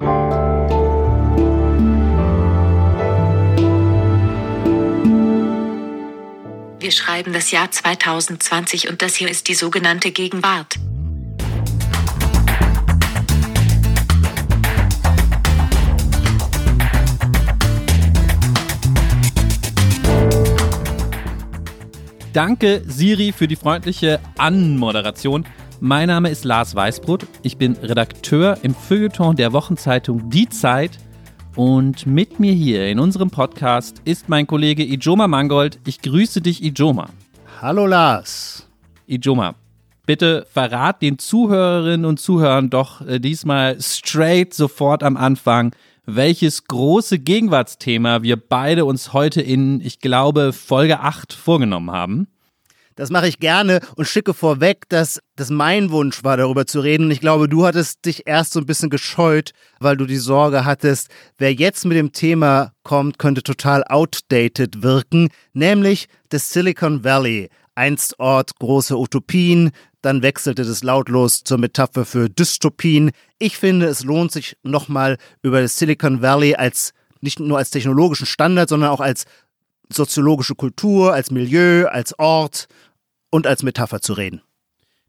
Wir schreiben das Jahr 2020 und das hier ist die sogenannte Gegenwart. Danke, Siri, für die freundliche Anmoderation. Mein Name ist Lars Weißbrot. Ich bin Redakteur im Feuilleton der Wochenzeitung Die Zeit. Und mit mir hier in unserem Podcast ist mein Kollege Ijoma Mangold. Ich grüße dich, Ijoma. Hallo, Lars. Ijoma, bitte verrat den Zuhörerinnen und Zuhörern doch äh, diesmal straight sofort am Anfang, welches große Gegenwartsthema wir beide uns heute in, ich glaube, Folge 8 vorgenommen haben. Das mache ich gerne und schicke vorweg, dass das mein Wunsch war, darüber zu reden. Und ich glaube, du hattest dich erst so ein bisschen gescheut, weil du die Sorge hattest, wer jetzt mit dem Thema kommt, könnte total outdated wirken, nämlich das Silicon Valley. Einst Ort große Utopien, dann wechselte das lautlos zur Metapher für Dystopien. Ich finde, es lohnt sich nochmal über das Silicon Valley als nicht nur als technologischen Standard, sondern auch als soziologische Kultur, als Milieu, als Ort und als Metapher zu reden.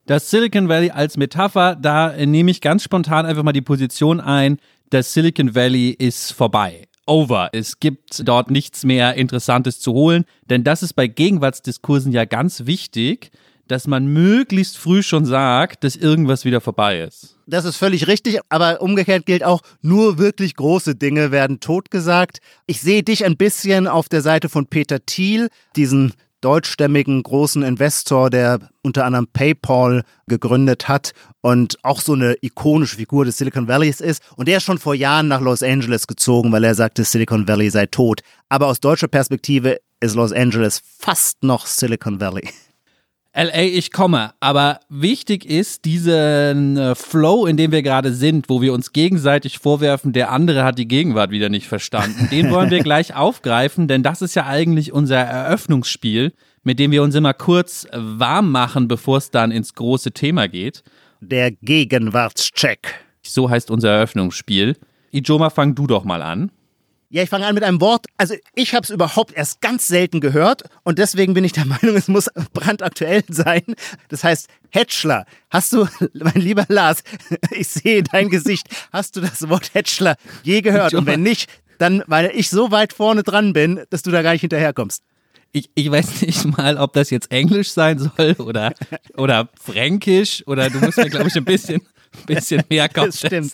Das Silicon Valley als Metapher, da nehme ich ganz spontan einfach mal die Position ein, das Silicon Valley ist vorbei. Over. Es gibt dort nichts mehr Interessantes zu holen, denn das ist bei Gegenwartsdiskursen ja ganz wichtig, dass man möglichst früh schon sagt, dass irgendwas wieder vorbei ist. Das ist völlig richtig, aber umgekehrt gilt auch, nur wirklich große Dinge werden totgesagt. Ich sehe dich ein bisschen auf der Seite von Peter Thiel, diesen deutschstämmigen großen Investor, der unter anderem PayPal gegründet hat und auch so eine ikonische Figur des Silicon Valleys ist. Und der ist schon vor Jahren nach Los Angeles gezogen, weil er sagte, Silicon Valley sei tot. Aber aus deutscher Perspektive ist Los Angeles fast noch Silicon Valley. LA, ich komme. Aber wichtig ist diesen äh, Flow, in dem wir gerade sind, wo wir uns gegenseitig vorwerfen, der andere hat die Gegenwart wieder nicht verstanden. Den wollen wir gleich aufgreifen, denn das ist ja eigentlich unser Eröffnungsspiel, mit dem wir uns immer kurz warm machen, bevor es dann ins große Thema geht. Der Gegenwartscheck. So heißt unser Eröffnungsspiel. Ijoma, fang du doch mal an. Ja, ich fange an mit einem Wort. Also ich habe es überhaupt erst ganz selten gehört und deswegen bin ich der Meinung, es muss brandaktuell sein. Das heißt Hetschler. Hast du, mein lieber Lars, ich sehe dein Gesicht, hast du das Wort Hetschler je gehört? Und wenn nicht, dann, weil ich so weit vorne dran bin, dass du da gar nicht hinterherkommst. Ich, ich weiß nicht mal, ob das jetzt Englisch sein soll oder, oder Fränkisch oder du musst mir, glaube ich, ein bisschen bisschen mehr. Das stimmt.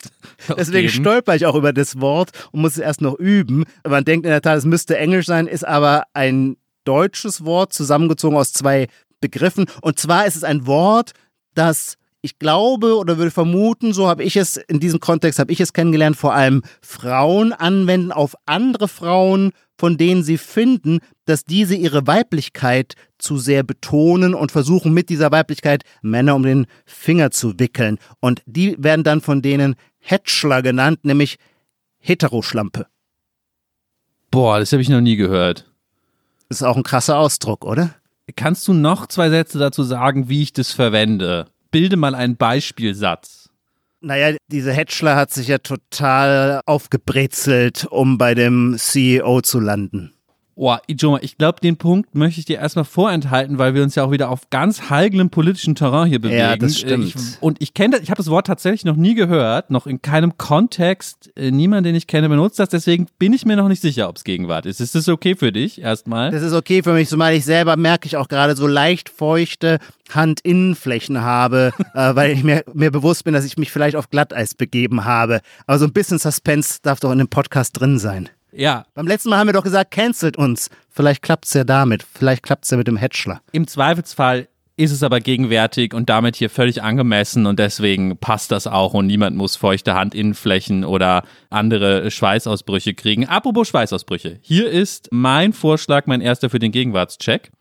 Deswegen stolper ich auch über das Wort und muss es erst noch üben. Man denkt in der Tat, es müsste Englisch sein, ist aber ein deutsches Wort zusammengezogen aus zwei Begriffen. Und zwar ist es ein Wort, das ich glaube oder würde vermuten, so habe ich es in diesem Kontext habe ich es kennengelernt, vor allem Frauen anwenden auf andere Frauen, von denen sie finden, dass diese ihre Weiblichkeit zu sehr betonen und versuchen mit dieser Weiblichkeit Männer um den Finger zu wickeln. Und die werden dann von denen Hetschler genannt, nämlich Heteroschlampe. Boah, das habe ich noch nie gehört. Ist auch ein krasser Ausdruck, oder? Kannst du noch zwei Sätze dazu sagen, wie ich das verwende? Bilde mal einen Beispielsatz. Naja, diese Hetschler hat sich ja total aufgebrezelt, um bei dem CEO zu landen. Oh, Ijoma, ich glaube, den Punkt möchte ich dir erstmal vorenthalten, weil wir uns ja auch wieder auf ganz heiglem politischen Terrain hier bewegen. Ja, das stimmt. Ich, und ich kenne das, ich habe das Wort tatsächlich noch nie gehört, noch in keinem Kontext. Äh, niemand, den ich kenne, benutzt das. Deswegen bin ich mir noch nicht sicher, ob es Gegenwart ist. Ist das okay für dich erstmal? Das ist okay für mich, zumal ich selber merke ich auch gerade so leicht feuchte Handinnenflächen habe, äh, weil ich mir, mir bewusst bin, dass ich mich vielleicht auf Glatteis begeben habe. Aber so ein bisschen Suspense darf doch in dem Podcast drin sein. Ja. Beim letzten Mal haben wir doch gesagt, cancelt uns. Vielleicht klappt es ja damit. Vielleicht klappt es ja mit dem Hetschler. Im Zweifelsfall ist es aber gegenwärtig und damit hier völlig angemessen und deswegen passt das auch und niemand muss feuchte Handinnenflächen oder andere Schweißausbrüche kriegen. Apropos Schweißausbrüche. Hier ist mein Vorschlag, mein erster für den Gegenwartscheck.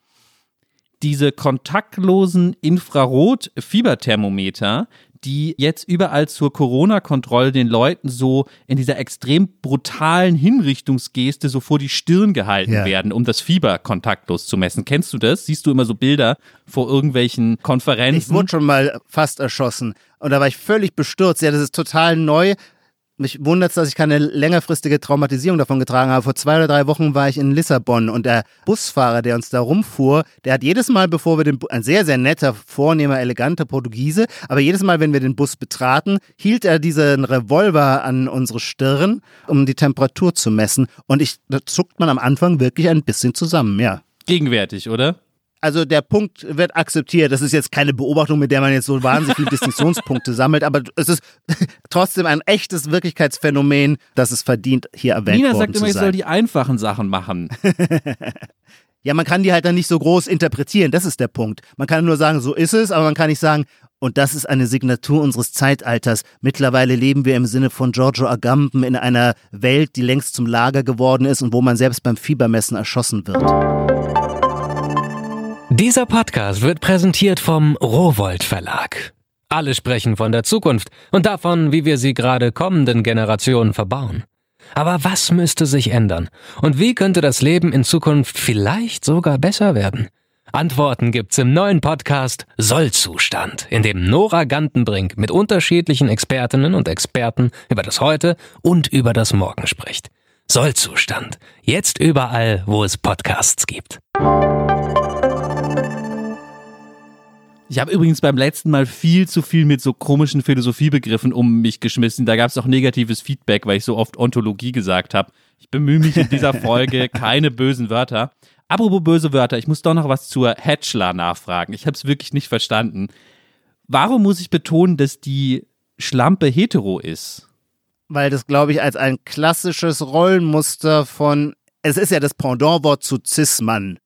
Diese kontaktlosen Infrarot-Fieberthermometer, die jetzt überall zur Corona-Kontrolle den Leuten so in dieser extrem brutalen Hinrichtungsgeste so vor die Stirn gehalten ja. werden, um das Fieber kontaktlos zu messen. Kennst du das? Siehst du immer so Bilder vor irgendwelchen Konferenzen? Ich wurde schon mal fast erschossen und da war ich völlig bestürzt. Ja, das ist total neu mich wundert es, dass ich keine längerfristige Traumatisierung davon getragen habe. Vor zwei oder drei Wochen war ich in Lissabon und der Busfahrer, der uns da rumfuhr, der hat jedes Mal, bevor wir den, ein sehr, sehr netter, vornehmer, eleganter Portugiese, aber jedes Mal, wenn wir den Bus betraten, hielt er diesen Revolver an unsere Stirn, um die Temperatur zu messen. Und ich, da zuckt man am Anfang wirklich ein bisschen zusammen, ja. Gegenwärtig, oder? Also der Punkt wird akzeptiert. Das ist jetzt keine Beobachtung, mit der man jetzt so wahnsinnig viele Distinktionspunkte sammelt, aber es ist trotzdem ein echtes Wirklichkeitsphänomen, das es verdient, hier erwähnt Nina worden sagt immer, ich soll die einfachen Sachen machen. ja, man kann die halt dann nicht so groß interpretieren, das ist der Punkt. Man kann nur sagen, so ist es, aber man kann nicht sagen, und das ist eine Signatur unseres Zeitalters. Mittlerweile leben wir im Sinne von Giorgio Agamben in einer Welt, die längst zum Lager geworden ist und wo man selbst beim Fiebermessen erschossen wird. Dieser Podcast wird präsentiert vom Rowold Verlag. Alle sprechen von der Zukunft und davon, wie wir sie gerade kommenden Generationen verbauen. Aber was müsste sich ändern? Und wie könnte das Leben in Zukunft vielleicht sogar besser werden? Antworten gibt's im neuen Podcast Sollzustand, in dem Nora Gantenbrink mit unterschiedlichen Expertinnen und Experten über das Heute und über das Morgen spricht. Sollzustand. Jetzt überall, wo es Podcasts gibt. Ich habe übrigens beim letzten Mal viel zu viel mit so komischen Philosophiebegriffen um mich geschmissen. Da gab es auch negatives Feedback, weil ich so oft Ontologie gesagt habe. Ich bemühe mich in dieser Folge keine bösen Wörter. Apropos böse Wörter, ich muss doch noch was zur Hatchler nachfragen. Ich habe es wirklich nicht verstanden. Warum muss ich betonen, dass die Schlampe hetero ist? Weil das, glaube ich, als ein klassisches Rollenmuster von, es ist ja das Pendantwort zu Cis-Mann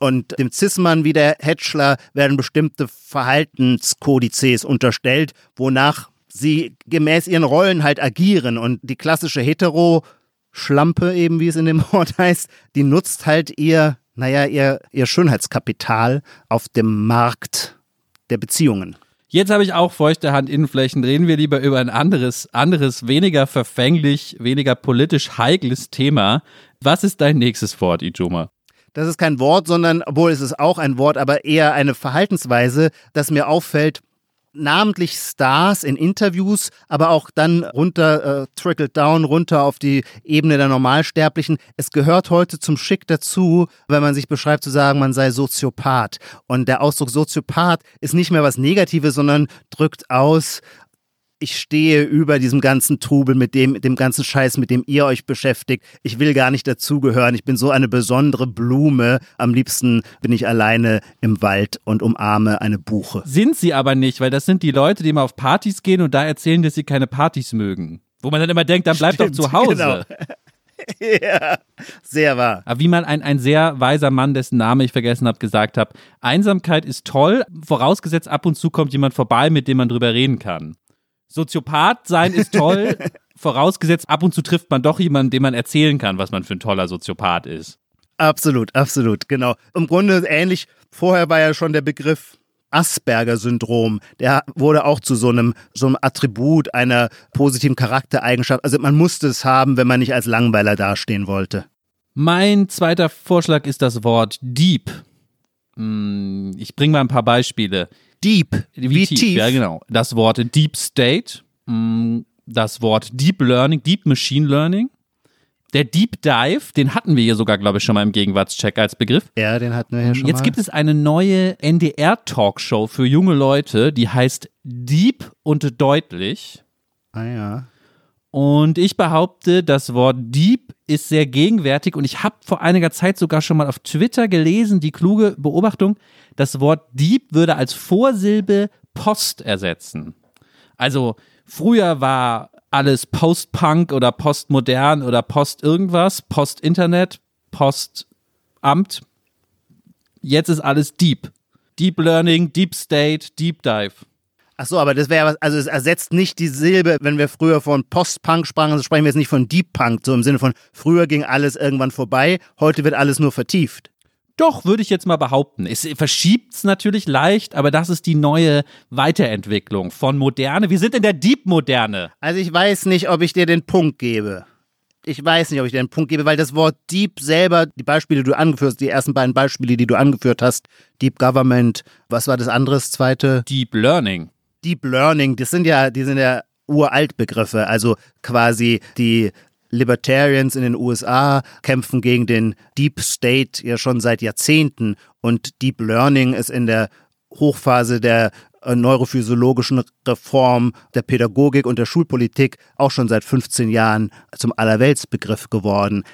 und dem Cis-Mann wie der Hetschler werden bestimmte Verhaltenskodizes unterstellt, wonach sie gemäß ihren Rollen halt agieren. Und die klassische Hetero-Schlampe, eben wie es in dem Wort heißt, die nutzt halt ihr, naja, ihr, ihr Schönheitskapital auf dem Markt der Beziehungen. Jetzt habe ich auch feuchte Handinnenflächen. Reden wir lieber über ein anderes, anderes, weniger verfänglich, weniger politisch heikles Thema. Was ist dein nächstes Wort, Ijoma? Das ist kein Wort, sondern, obwohl es ist auch ein Wort, aber eher eine Verhaltensweise, dass mir auffällt, namentlich Stars in Interviews, aber auch dann runter, äh, trickled down, runter auf die Ebene der Normalsterblichen. Es gehört heute zum Schick dazu, wenn man sich beschreibt, zu sagen, man sei Soziopath. Und der Ausdruck Soziopath ist nicht mehr was Negatives, sondern drückt aus, ich stehe über diesem ganzen Trubel, mit dem, dem ganzen Scheiß, mit dem ihr euch beschäftigt. Ich will gar nicht dazugehören. Ich bin so eine besondere Blume. Am liebsten bin ich alleine im Wald und umarme eine Buche. Sind sie aber nicht, weil das sind die Leute, die immer auf Partys gehen und da erzählen, dass sie keine Partys mögen. Wo man dann immer denkt, dann bleib Stimmt, doch zu Hause. Genau. ja, sehr wahr. Aber wie mal ein, ein sehr weiser Mann, dessen Name ich vergessen habe, gesagt hat, Einsamkeit ist toll, vorausgesetzt ab und zu kommt jemand vorbei, mit dem man drüber reden kann. Soziopath sein ist toll, vorausgesetzt ab und zu trifft man doch jemanden, dem man erzählen kann, was man für ein toller Soziopath ist. Absolut, absolut, genau. Im Grunde ähnlich, vorher war ja schon der Begriff Asperger-Syndrom, der wurde auch zu so einem, so einem Attribut einer positiven Charaktereigenschaft. Also man musste es haben, wenn man nicht als Langweiler dastehen wollte. Mein zweiter Vorschlag ist das Wort Deep. Hm, ich bringe mal ein paar Beispiele. Deep. Wie, wie tief, tief, Ja, genau. Das Wort Deep State, mm, das Wort Deep Learning, Deep Machine Learning. Der Deep Dive, den hatten wir hier sogar, glaube ich, schon mal im Gegenwartscheck als Begriff. Ja, den hatten wir ja schon Jetzt mal. gibt es eine neue NDR-Talkshow für junge Leute, die heißt Deep und Deutlich. Ah ja. Und ich behaupte, das Wort Deep ist sehr gegenwärtig und ich habe vor einiger Zeit sogar schon mal auf Twitter gelesen, die kluge Beobachtung, das Wort Deep würde als Vorsilbe Post ersetzen. Also früher war alles Post-Punk oder Postmodern oder Post irgendwas, Post-Internet, Post-Amt. Jetzt ist alles Deep. Deep Learning, Deep State, Deep Dive. Ach so, aber das wäre was, also es ersetzt nicht die Silbe, wenn wir früher von Post-Punk sprachen, also sprechen wir jetzt nicht von Deep Punk, so im Sinne von früher ging alles irgendwann vorbei, heute wird alles nur vertieft. Doch, würde ich jetzt mal behaupten. Es verschiebt es natürlich leicht, aber das ist die neue Weiterentwicklung von Moderne. Wir sind in der Deep-Moderne. Also ich weiß nicht, ob ich dir den Punkt gebe. Ich weiß nicht, ob ich dir den Punkt gebe, weil das Wort Deep selber, die Beispiele, die du angeführt hast, die ersten beiden Beispiele, die du angeführt hast, Deep Government, was war das andere, das zweite? Deep Learning. Deep Learning, das sind ja, die sind ja Uraltbegriffe, also quasi die Libertarians in den USA kämpfen gegen den Deep State ja schon seit Jahrzehnten und Deep Learning ist in der Hochphase der äh, neurophysiologischen Reform der Pädagogik und der Schulpolitik auch schon seit 15 Jahren zum Allerweltsbegriff geworden.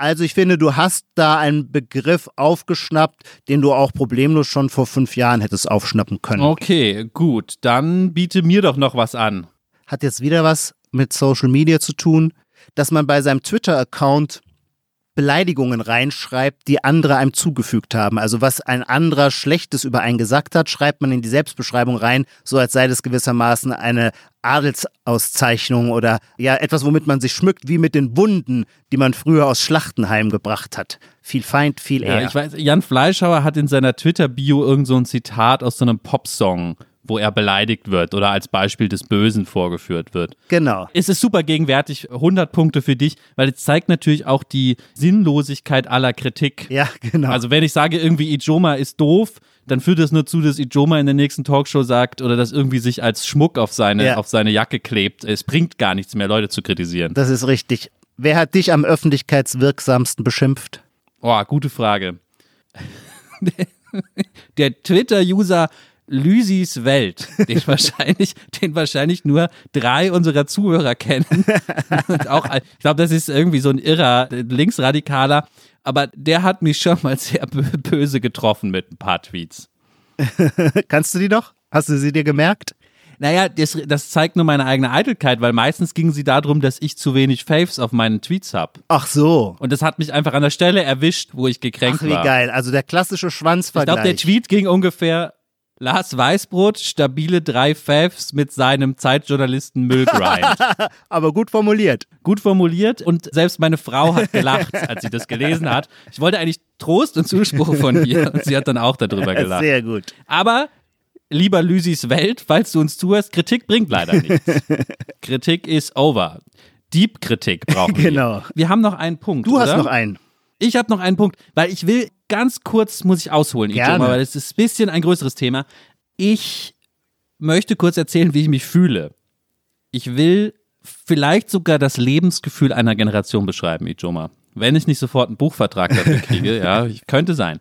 Also ich finde, du hast da einen Begriff aufgeschnappt, den du auch problemlos schon vor fünf Jahren hättest aufschnappen können. Okay, gut. Dann biete mir doch noch was an. Hat jetzt wieder was mit Social Media zu tun, dass man bei seinem Twitter-Account Beleidigungen reinschreibt, die andere einem zugefügt haben. Also was ein anderer Schlechtes über einen gesagt hat, schreibt man in die Selbstbeschreibung rein, so als sei das gewissermaßen eine Adelsauszeichnung oder ja etwas, womit man sich schmückt, wie mit den Wunden, die man früher aus Schlachten heimgebracht hat. Viel Feind, viel eher. Ja, ich weiß, Jan Fleischhauer hat in seiner Twitter-Bio irgend so ein Zitat aus so einem Popsong wo er beleidigt wird oder als Beispiel des Bösen vorgeführt wird. Genau. Es ist super gegenwärtig, 100 Punkte für dich, weil es zeigt natürlich auch die Sinnlosigkeit aller Kritik. Ja, genau. Also wenn ich sage, irgendwie Ijoma ist doof, dann führt das nur zu, dass Ijoma in der nächsten Talkshow sagt oder das irgendwie sich als Schmuck auf seine, ja. auf seine Jacke klebt. Es bringt gar nichts mehr, Leute zu kritisieren. Das ist richtig. Wer hat dich am öffentlichkeitswirksamsten beschimpft? Oh, gute Frage. der Twitter-User Lysis Welt, den wahrscheinlich, den wahrscheinlich nur drei unserer Zuhörer kennen. Und auch, ich glaube, das ist irgendwie so ein irrer Linksradikaler, aber der hat mich schon mal sehr böse getroffen mit ein paar Tweets. Kannst du die noch? Hast du sie dir gemerkt? Naja, das, das zeigt nur meine eigene Eitelkeit, weil meistens ging sie darum, dass ich zu wenig Faves auf meinen Tweets habe. Ach so. Und das hat mich einfach an der Stelle erwischt, wo ich gekränkt Ach, wie war. geil. Also der klassische Schwanzvergleich. Ich glaube, der Tweet ging ungefähr Lars Weißbrot, stabile drei Favs mit seinem Zeitjournalisten Müllgrind. Aber gut formuliert. Gut formuliert und selbst meine Frau hat gelacht, als sie das gelesen hat. Ich wollte eigentlich Trost und Zuspruch von ihr und sie hat dann auch darüber gelacht. Sehr gut. Aber lieber Lysis Welt, falls du uns zuhörst, Kritik bringt leider nichts. Kritik ist over. Deep Kritik brauchen wir. Genau. Wir haben noch einen Punkt. Du oder? hast noch einen. Ich habe noch einen Punkt, weil ich will ganz kurz, muss ich ausholen, Ijoma, weil das ist ein bisschen ein größeres Thema. Ich möchte kurz erzählen, wie ich mich fühle. Ich will vielleicht sogar das Lebensgefühl einer Generation beschreiben, Ijoma. Wenn ich nicht sofort einen Buchvertrag dafür kriege, ja, könnte sein.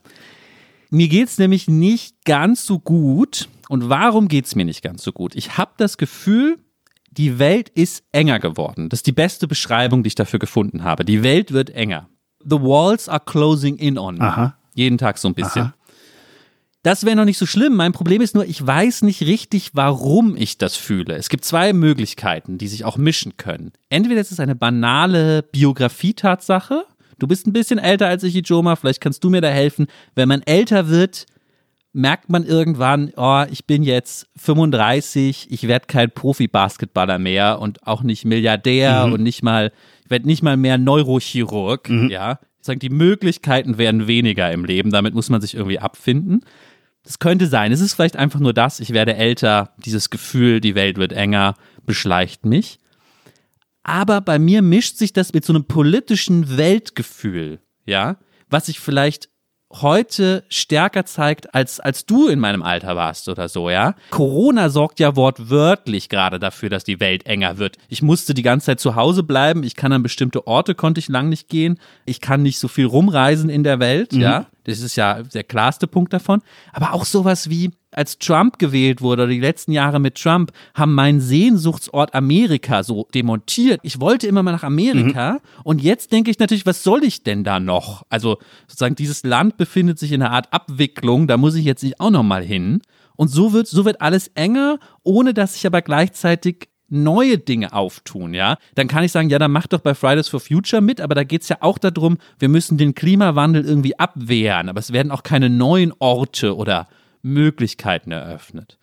Mir geht's nämlich nicht ganz so gut. Und warum geht's mir nicht ganz so gut? Ich habe das Gefühl, die Welt ist enger geworden. Das ist die beste Beschreibung, die ich dafür gefunden habe. Die Welt wird enger. The walls are closing in on me. Aha. Jeden Tag so ein bisschen. Aha. Das wäre noch nicht so schlimm. Mein Problem ist nur, ich weiß nicht richtig, warum ich das fühle. Es gibt zwei Möglichkeiten, die sich auch mischen können. Entweder es ist eine banale Biografie-Tatsache. Du bist ein bisschen älter als ich, Ijoma. Vielleicht kannst du mir da helfen. Wenn man älter wird, merkt man irgendwann, oh, ich bin jetzt 35, ich werde kein Profi-Basketballer mehr und auch nicht Milliardär mhm. und nicht mal werde nicht mal mehr Neurochirurg, mhm. ja. Ich sage, die Möglichkeiten werden weniger im Leben, damit muss man sich irgendwie abfinden. Das könnte sein. Es ist vielleicht einfach nur das, ich werde älter, dieses Gefühl, die Welt wird enger, beschleicht mich. Aber bei mir mischt sich das mit so einem politischen Weltgefühl, ja, was ich vielleicht heute stärker zeigt, als, als du in meinem Alter warst oder so, ja. Corona sorgt ja wortwörtlich gerade dafür, dass die Welt enger wird. Ich musste die ganze Zeit zu Hause bleiben. Ich kann an bestimmte Orte, konnte ich lang nicht gehen. Ich kann nicht so viel rumreisen in der Welt, mhm. ja. Das ist ja der klarste Punkt davon. Aber auch sowas wie, als Trump gewählt wurde oder die letzten Jahre mit Trump, haben meinen Sehnsuchtsort Amerika so demontiert. Ich wollte immer mal nach Amerika mhm. und jetzt denke ich natürlich, was soll ich denn da noch? Also sozusagen dieses Land befindet sich in einer Art Abwicklung, da muss ich jetzt nicht auch noch mal hin. Und so wird, so wird alles enger, ohne dass sich aber gleichzeitig neue Dinge auftun, ja, dann kann ich sagen, ja, dann mach doch bei Fridays for Future mit, aber da geht es ja auch darum, wir müssen den Klimawandel irgendwie abwehren, aber es werden auch keine neuen Orte oder Möglichkeiten eröffnet.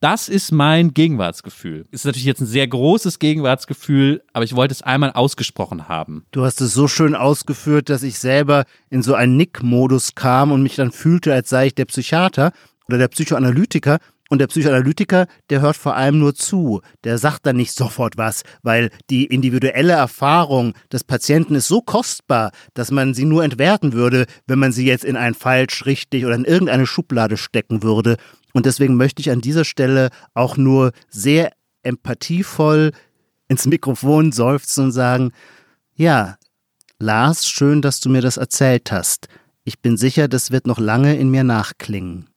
Das ist mein Gegenwartsgefühl. Ist natürlich jetzt ein sehr großes Gegenwartsgefühl, aber ich wollte es einmal ausgesprochen haben. Du hast es so schön ausgeführt, dass ich selber in so einen Nick-Modus kam und mich dann fühlte, als sei ich der Psychiater oder der Psychoanalytiker und der Psychoanalytiker, der hört vor allem nur zu. Der sagt dann nicht sofort was, weil die individuelle Erfahrung des Patienten ist so kostbar, dass man sie nur entwerten würde, wenn man sie jetzt in ein falsch, richtig oder in irgendeine Schublade stecken würde. Und deswegen möchte ich an dieser Stelle auch nur sehr empathievoll ins Mikrofon seufzen und sagen, ja, Lars, schön, dass du mir das erzählt hast. Ich bin sicher, das wird noch lange in mir nachklingen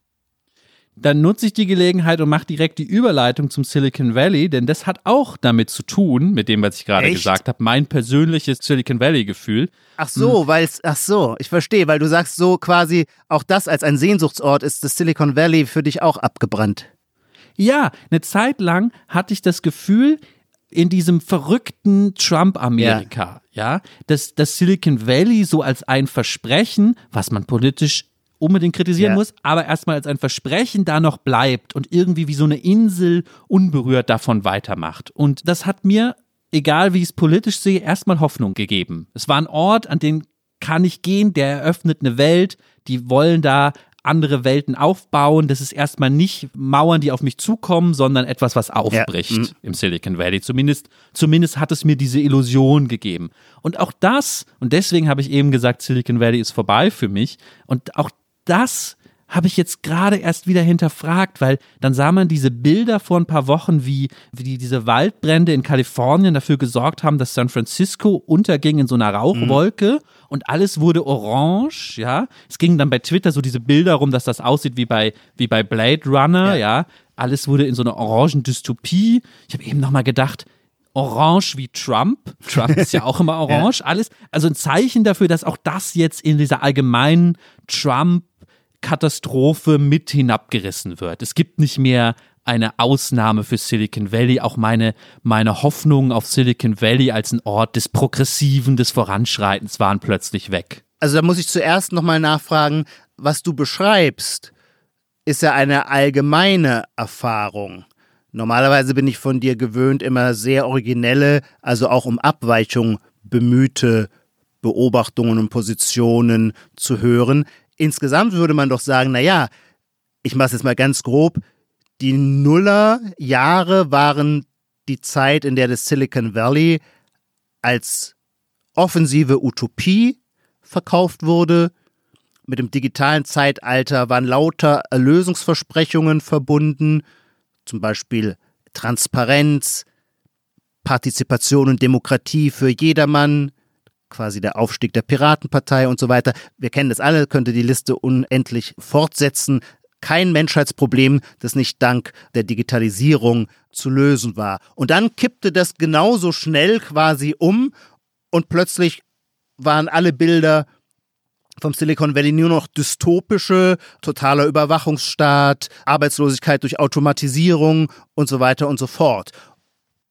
dann nutze ich die Gelegenheit und mache direkt die Überleitung zum Silicon Valley, denn das hat auch damit zu tun, mit dem, was ich gerade gesagt habe, mein persönliches Silicon Valley-Gefühl. Ach so, hm. weil es, ach so, ich verstehe, weil du sagst so quasi, auch das als ein Sehnsuchtsort ist das Silicon Valley für dich auch abgebrannt. Ja, eine Zeit lang hatte ich das Gefühl, in diesem verrückten Trump-Amerika, ja. ja, dass das Silicon Valley so als ein Versprechen, was man politisch unbedingt kritisieren ja. muss, aber erstmal als ein Versprechen da noch bleibt und irgendwie wie so eine Insel unberührt davon weitermacht. Und das hat mir, egal wie ich es politisch sehe, erstmal Hoffnung gegeben. Es war ein Ort, an den kann ich gehen, der eröffnet eine Welt, die wollen da andere Welten aufbauen. Das ist erstmal nicht Mauern, die auf mich zukommen, sondern etwas, was aufbricht ja. Mhm. im Silicon Valley. Zumindest, zumindest hat es mir diese Illusion gegeben. Und auch das, und deswegen habe ich eben gesagt, Silicon Valley ist vorbei für mich. Und auch das habe ich jetzt gerade erst wieder hinterfragt, weil dann sah man diese Bilder vor ein paar Wochen, wie, wie die, diese Waldbrände in Kalifornien dafür gesorgt haben, dass San Francisco unterging in so einer Rauchwolke mhm. und alles wurde orange, ja. Es ging dann bei Twitter so diese Bilder rum, dass das aussieht wie bei, wie bei Blade Runner, ja. ja. Alles wurde in so einer orangen Dystopie. Ich habe eben nochmal gedacht, orange wie Trump. Trump ist ja auch immer orange. ja. Alles, also ein Zeichen dafür, dass auch das jetzt in dieser allgemeinen Trump Katastrophe mit hinabgerissen wird. Es gibt nicht mehr eine Ausnahme für Silicon Valley. Auch meine, meine Hoffnungen auf Silicon Valley als ein Ort des Progressiven, des Voranschreitens waren plötzlich weg. Also da muss ich zuerst nochmal nachfragen, was du beschreibst, ist ja eine allgemeine Erfahrung. Normalerweise bin ich von dir gewöhnt, immer sehr originelle, also auch um Abweichung bemühte Beobachtungen und Positionen zu hören insgesamt würde man doch sagen, naja, ich mache es jetzt mal ganz grob, die Nullerjahre waren die Zeit, in der das Silicon Valley als offensive Utopie verkauft wurde. Mit dem digitalen Zeitalter waren lauter Erlösungsversprechungen verbunden, zum Beispiel Transparenz, Partizipation und Demokratie für jedermann, quasi der Aufstieg der Piratenpartei und so weiter. Wir kennen das alle, könnte die Liste unendlich fortsetzen. Kein Menschheitsproblem, das nicht dank der Digitalisierung zu lösen war. Und dann kippte das genauso schnell quasi um und plötzlich waren alle Bilder vom Silicon Valley nur noch dystopische, totaler Überwachungsstaat, Arbeitslosigkeit durch Automatisierung und so weiter und so fort.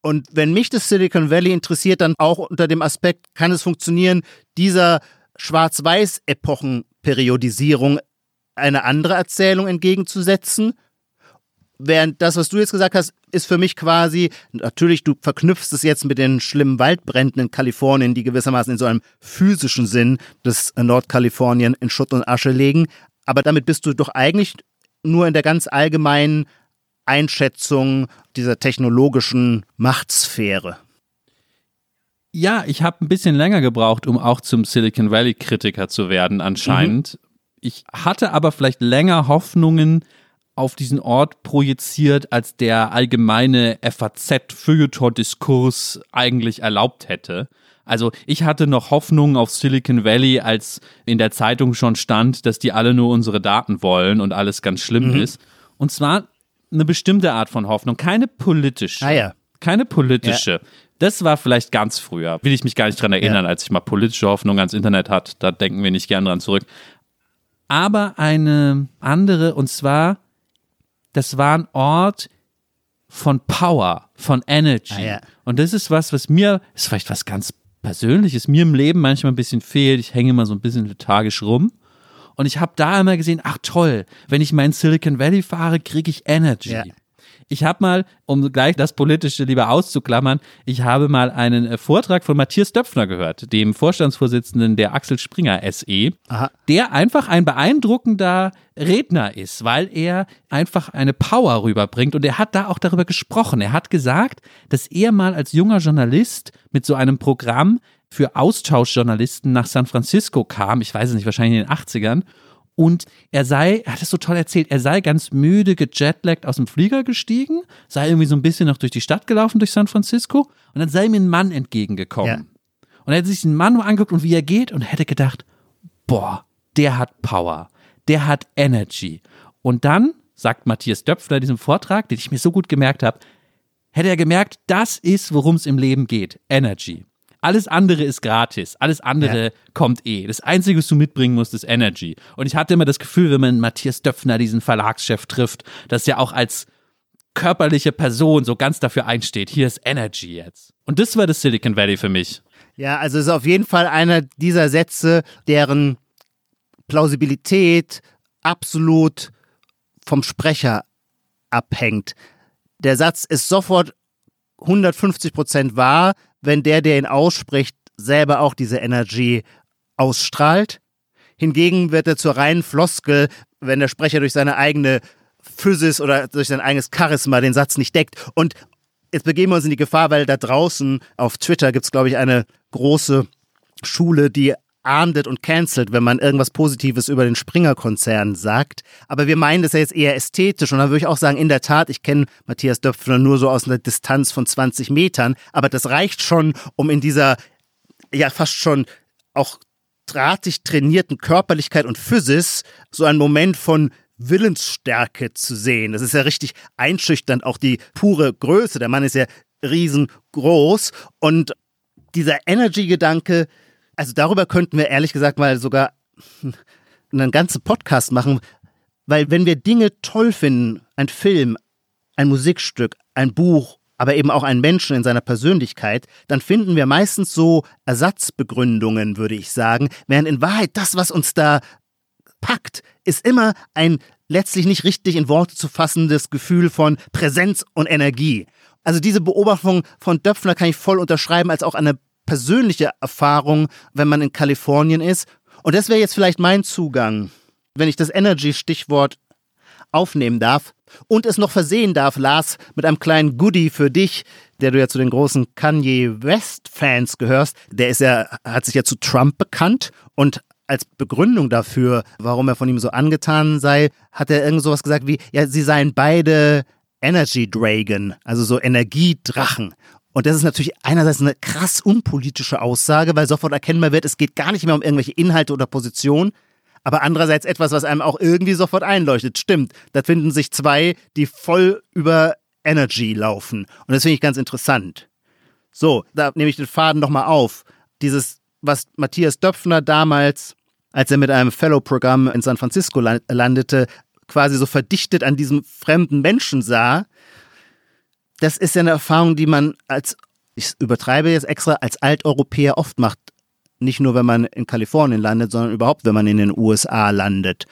Und wenn mich das Silicon Valley interessiert, dann auch unter dem Aspekt, kann es funktionieren, dieser Schwarz-Weiß-Epochenperiodisierung eine andere Erzählung entgegenzusetzen? Während das, was du jetzt gesagt hast, ist für mich quasi, natürlich, du verknüpfst es jetzt mit den schlimmen Waldbränden in Kalifornien, die gewissermaßen in so einem physischen Sinn das Nordkalifornien in Schutt und Asche legen. Aber damit bist du doch eigentlich nur in der ganz allgemeinen Einschätzung dieser technologischen Machtsphäre? Ja, ich habe ein bisschen länger gebraucht, um auch zum Silicon Valley-Kritiker zu werden, anscheinend. Mhm. Ich hatte aber vielleicht länger Hoffnungen auf diesen Ort projiziert, als der allgemeine FAZ-Feuilleton-Diskurs eigentlich erlaubt hätte. Also ich hatte noch Hoffnungen auf Silicon Valley, als in der Zeitung schon stand, dass die alle nur unsere Daten wollen und alles ganz schlimm mhm. ist. Und zwar eine bestimmte Art von Hoffnung, keine politische. Ah, ja. Keine politische. Ja. Das war vielleicht ganz früher. Will ich mich gar nicht dran erinnern, ja. als ich mal politische Hoffnung ans Internet hatte. Da denken wir nicht gern dran zurück. Aber eine andere, und zwar, das war ein Ort von Power, von Energy. Ah, ja. Und das ist was, was mir, ist vielleicht was ganz Persönliches, mir im Leben manchmal ein bisschen fehlt. Ich hänge immer so ein bisschen lethargisch rum. Und ich habe da immer gesehen, ach toll, wenn ich meinen Silicon Valley fahre, kriege ich Energy. Ja. Ich habe mal, um gleich das Politische lieber auszuklammern, ich habe mal einen äh, Vortrag von Matthias Döpfner gehört, dem Vorstandsvorsitzenden der Axel Springer SE, Aha. der einfach ein beeindruckender Redner ist, weil er einfach eine Power rüberbringt und er hat da auch darüber gesprochen. Er hat gesagt, dass er mal als junger Journalist mit so einem Programm für Austauschjournalisten nach San Francisco kam, ich weiß es nicht, wahrscheinlich in den 80ern, Und er sei, er hat es so toll erzählt, er sei ganz müde gejetlaggt aus dem Flieger gestiegen, sei irgendwie so ein bisschen noch durch die Stadt gelaufen, durch San Francisco, und dann sei ihm ein Mann entgegengekommen. Ja. Und er hätte sich den Mann nur angeguckt und wie er geht und hätte gedacht, boah, der hat Power, der hat Energy. Und dann, sagt Matthias Döpfner in diesem Vortrag, den ich mir so gut gemerkt habe, hätte er gemerkt, das ist, worum es im Leben geht, Energy. Alles andere ist gratis. Alles andere ja. kommt eh. Das Einzige, was du mitbringen musst, ist Energy. Und ich hatte immer das Gefühl, wenn man Matthias Döpfner, diesen Verlagschef, trifft, dass er auch als körperliche Person so ganz dafür einsteht. Hier ist Energy jetzt. Und das war das Silicon Valley für mich. Ja, also es ist auf jeden Fall einer dieser Sätze, deren Plausibilität absolut vom Sprecher abhängt. Der Satz ist sofort 150 Prozent wahr, wenn der, der ihn ausspricht, selber auch diese Energy ausstrahlt. Hingegen wird er zur reinen Floskel, wenn der Sprecher durch seine eigene Physis oder durch sein eigenes Charisma den Satz nicht deckt. Und jetzt begeben wir uns in die Gefahr, weil da draußen auf Twitter gibt es, glaube ich, eine große Schule, die ahndet und cancelt, wenn man irgendwas Positives über den Springer-Konzern sagt. Aber wir meinen das ja jetzt eher ästhetisch. Und da würde ich auch sagen, in der Tat, ich kenne Matthias Döpfner nur so aus einer Distanz von 20 Metern. Aber das reicht schon, um in dieser, ja, fast schon auch drahtig trainierten Körperlichkeit und Physis so einen Moment von Willensstärke zu sehen. Das ist ja richtig einschüchternd, auch die pure Größe. Der Mann ist ja riesengroß und dieser Energy-Gedanke, also darüber könnten wir ehrlich gesagt mal sogar einen ganzen Podcast machen, weil wenn wir Dinge toll finden, ein Film, ein Musikstück, ein Buch, aber eben auch einen Menschen in seiner Persönlichkeit, dann finden wir meistens so Ersatzbegründungen, würde ich sagen, während in Wahrheit das, was uns da packt, ist immer ein letztlich nicht richtig in Worte zu fassendes Gefühl von Präsenz und Energie. Also diese Beobachtung von Döpfner kann ich voll unterschreiben als auch eine persönliche Erfahrung, wenn man in Kalifornien ist. Und das wäre jetzt vielleicht mein Zugang, wenn ich das Energy-Stichwort aufnehmen darf und es noch versehen darf, Lars, mit einem kleinen Goodie für dich, der du ja zu den großen Kanye West-Fans gehörst. Der ist ja, hat sich ja zu Trump bekannt und als Begründung dafür, warum er von ihm so angetan sei, hat er irgend sowas gesagt wie, ja, sie seien beide Energy Dragon, also so Energiedrachen. Und das ist natürlich einerseits eine krass unpolitische Aussage, weil sofort erkennbar wird, es geht gar nicht mehr um irgendwelche Inhalte oder Positionen, aber andererseits etwas, was einem auch irgendwie sofort einleuchtet. Stimmt, da finden sich zwei, die voll über Energy laufen. Und das finde ich ganz interessant. So, da nehme ich den Faden nochmal auf. Dieses, was Matthias Döpfner damals, als er mit einem Fellow-Programm in San Francisco landete, quasi so verdichtet an diesem fremden Menschen sah, das ist ja eine Erfahrung, die man als, ich übertreibe jetzt extra, als Alteuropäer oft macht. Nicht nur, wenn man in Kalifornien landet, sondern überhaupt, wenn man in den USA landet.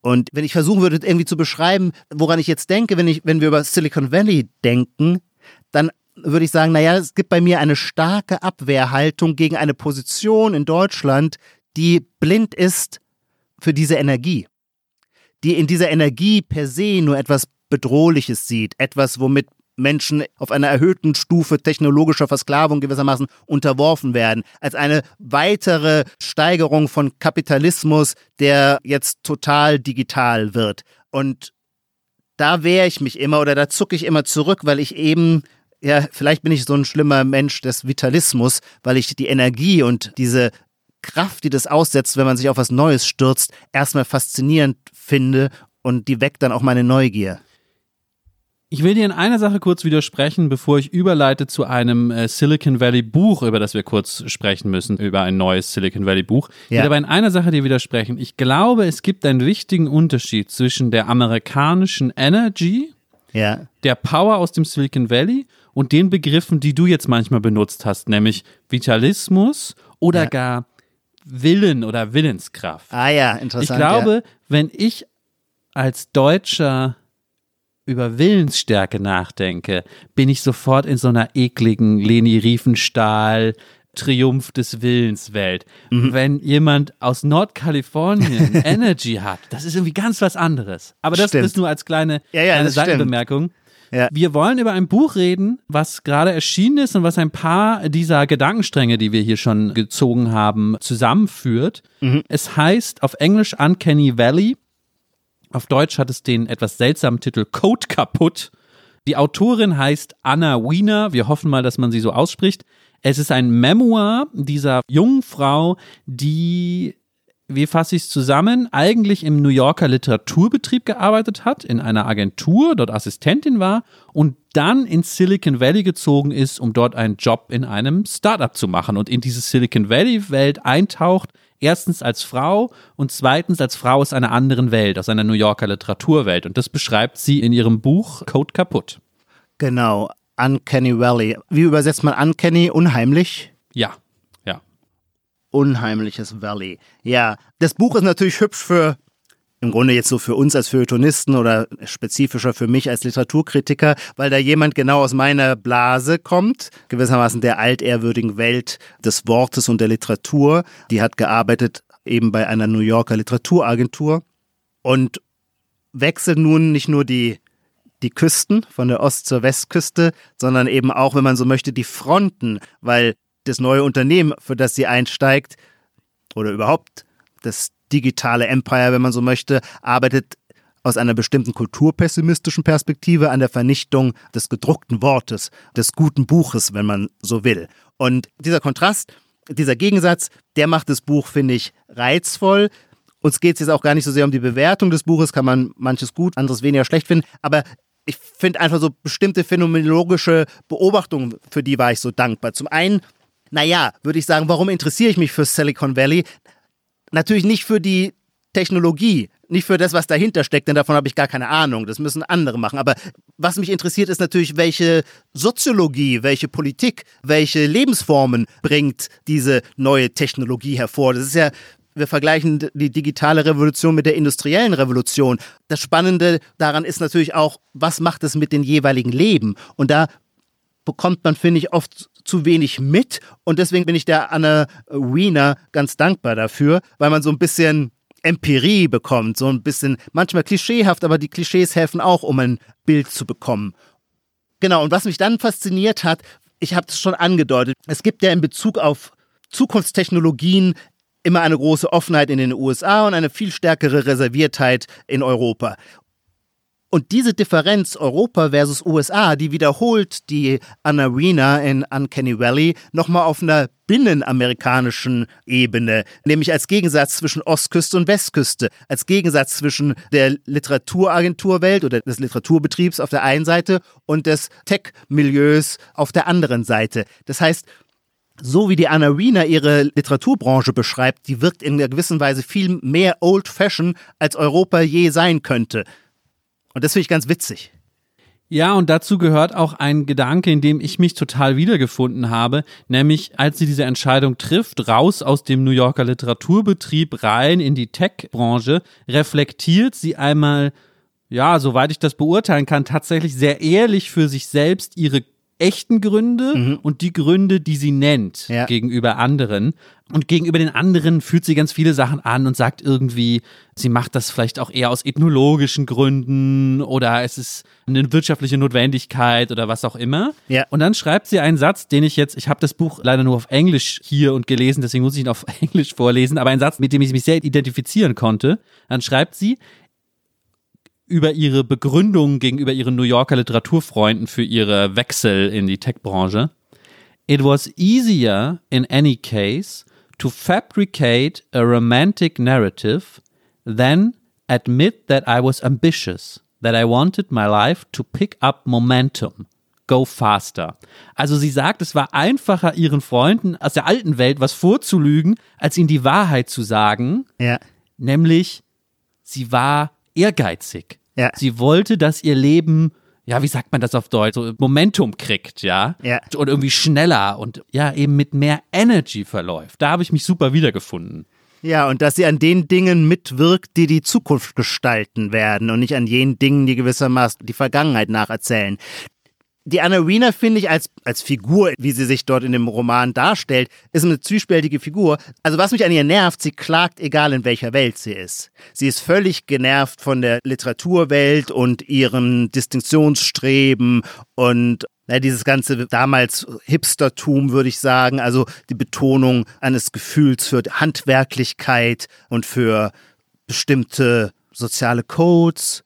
Und wenn ich versuchen würde, irgendwie zu beschreiben, woran ich jetzt denke, wenn, ich, wenn wir über Silicon Valley denken, dann würde ich sagen, naja, es gibt bei mir eine starke Abwehrhaltung gegen eine Position in Deutschland, die blind ist für diese Energie. Die in dieser Energie per se nur etwas Bedrohliches sieht, etwas, womit Menschen auf einer erhöhten Stufe technologischer Versklavung gewissermaßen unterworfen werden, als eine weitere Steigerung von Kapitalismus, der jetzt total digital wird. Und da wehre ich mich immer oder da zucke ich immer zurück, weil ich eben, ja, vielleicht bin ich so ein schlimmer Mensch des Vitalismus, weil ich die Energie und diese Kraft, die das aussetzt, wenn man sich auf was Neues stürzt, erstmal faszinierend finde und die weckt dann auch meine Neugier. Ich will dir in einer Sache kurz widersprechen, bevor ich überleite zu einem äh, Silicon Valley Buch, über das wir kurz sprechen müssen, über ein neues Silicon Valley Buch. Ja. Ich will aber in einer Sache dir widersprechen. Ich glaube, es gibt einen wichtigen Unterschied zwischen der amerikanischen Energy, ja. der Power aus dem Silicon Valley und den Begriffen, die du jetzt manchmal benutzt hast, nämlich Vitalismus oder ja. gar Willen oder Willenskraft. Ah ja, interessant. Ich glaube, wenn ich als Deutscher über Willensstärke nachdenke, bin ich sofort in so einer ekligen Leni Riefenstahl Triumph des Willens Welt. Mhm. Wenn jemand aus Nordkalifornien Energy hat, das ist irgendwie ganz was anderes. Aber das stimmt. ist nur als kleine, ja, ja, kleine Seitenbemerkung. Ja. Wir wollen über ein Buch reden, was gerade erschienen ist und was ein paar dieser Gedankenstränge, die wir hier schon gezogen haben, zusammenführt. Mhm. Es heißt auf Englisch Uncanny Valley. Auf Deutsch hat es den etwas seltsamen Titel Code kaputt. Die Autorin heißt Anna Wiener. Wir hoffen mal, dass man sie so ausspricht. Es ist ein Memoir dieser jungen Frau, die wie fasse ich es zusammen, eigentlich im New Yorker Literaturbetrieb gearbeitet hat, in einer Agentur, dort Assistentin war und dann in Silicon Valley gezogen ist, um dort einen Job in einem Startup zu machen und in diese Silicon Valley-Welt eintaucht, erstens als Frau und zweitens als Frau aus einer anderen Welt, aus einer New Yorker Literaturwelt. Und das beschreibt sie in ihrem Buch Code kaputt. Genau, Uncanny Valley. Wie übersetzt man Uncanny? Unheimlich? Ja. Unheimliches Valley. Ja, das Buch ist natürlich hübsch für im Grunde jetzt so für uns als Feuilletonisten oder spezifischer für mich als Literaturkritiker, weil da jemand genau aus meiner Blase kommt, gewissermaßen der altehrwürdigen Welt des Wortes und der Literatur. Die hat gearbeitet eben bei einer New Yorker Literaturagentur und wechselt nun nicht nur die die Küsten von der Ost- zur Westküste, sondern eben auch, wenn man so möchte, die Fronten, weil das neue Unternehmen, für das sie einsteigt, oder überhaupt das digitale Empire, wenn man so möchte, arbeitet aus einer bestimmten kulturpessimistischen Perspektive an der Vernichtung des gedruckten Wortes, des guten Buches, wenn man so will. Und dieser Kontrast, dieser Gegensatz, der macht das Buch, finde ich, reizvoll. Uns geht es jetzt auch gar nicht so sehr um die Bewertung des Buches, kann man manches gut, anderes weniger schlecht finden, aber ich finde einfach so bestimmte phänomenologische Beobachtungen, für die war ich so dankbar. Zum einen naja, würde ich sagen, warum interessiere ich mich für Silicon Valley? Natürlich nicht für die Technologie, nicht für das, was dahinter steckt, denn davon habe ich gar keine Ahnung. Das müssen andere machen. Aber was mich interessiert, ist natürlich, welche Soziologie, welche Politik, welche Lebensformen bringt diese neue Technologie hervor. Das ist ja wir vergleichen die digitale Revolution mit der industriellen Revolution. Das Spannende daran ist natürlich auch, was macht es mit den jeweiligen Leben? Und da bekommt man, finde ich, oft zu wenig mit. Und deswegen bin ich der Anna Wiener ganz dankbar dafür, weil man so ein bisschen Empirie bekommt, so ein bisschen manchmal klischeehaft, aber die Klischees helfen auch, um ein Bild zu bekommen. Genau, und was mich dann fasziniert hat, ich habe es schon angedeutet, es gibt ja in Bezug auf Zukunftstechnologien immer eine große Offenheit in den USA und eine viel stärkere Reserviertheit in Europa. Und diese Differenz Europa versus USA, die wiederholt die Anna Wiener in Uncanny Valley nochmal auf einer binnenamerikanischen Ebene, nämlich als Gegensatz zwischen Ostküste und Westküste, als Gegensatz zwischen der Literaturagenturwelt oder des Literaturbetriebs auf der einen Seite und des Tech-Milieus auf der anderen Seite. Das heißt, so wie die Anna Wiener ihre Literaturbranche beschreibt, die wirkt in einer gewissen Weise viel mehr old-fashioned, als Europa je sein könnte. Und das finde ich ganz witzig. Ja, und dazu gehört auch ein Gedanke, in dem ich mich total wiedergefunden habe, nämlich als sie diese Entscheidung trifft, raus aus dem New Yorker Literaturbetrieb rein in die Tech-Branche, reflektiert sie einmal, ja, soweit ich das beurteilen kann, tatsächlich sehr ehrlich für sich selbst ihre echten Gründe mhm. und die Gründe, die sie nennt ja. gegenüber anderen. Und gegenüber den anderen führt sie ganz viele Sachen an und sagt irgendwie, sie macht das vielleicht auch eher aus ethnologischen Gründen oder es ist eine wirtschaftliche Notwendigkeit oder was auch immer. Ja. Und dann schreibt sie einen Satz, den ich jetzt, ich habe das Buch leider nur auf Englisch hier und gelesen, deswegen muss ich ihn auf Englisch vorlesen, aber ein Satz, mit dem ich mich sehr identifizieren konnte. Dann schreibt sie, über ihre Begründung gegenüber ihren New Yorker Literaturfreunden für ihre Wechsel in die Tech-Branche. It was easier in any case to fabricate a romantic narrative than admit that I was ambitious, that I wanted my life to pick up momentum. Go faster. Also sie sagt, es war einfacher, ihren Freunden aus der alten Welt was vorzulügen, als ihnen die Wahrheit zu sagen. Ja. Nämlich, sie war ehrgeizig. Ja. Sie wollte, dass ihr Leben, ja, wie sagt man das auf Deutsch, so Momentum kriegt, ja? Ja. Und irgendwie schneller und ja, eben mit mehr Energy verläuft. Da habe ich mich super wiedergefunden. Ja, und dass sie an den Dingen mitwirkt, die die Zukunft gestalten werden und nicht an jenen Dingen, die gewissermaßen die Vergangenheit nacherzählen. Die Anna Wiener finde ich als, als Figur, wie sie sich dort in dem Roman darstellt, ist eine zwiespältige Figur. Also was mich an ihr nervt, sie klagt, egal in welcher Welt sie ist. Sie ist völlig genervt von der Literaturwelt und ihrem Distinktionsstreben und ja, dieses ganze damals Hipstertum, würde ich sagen, also die Betonung eines Gefühls für Handwerklichkeit und für bestimmte soziale Codes,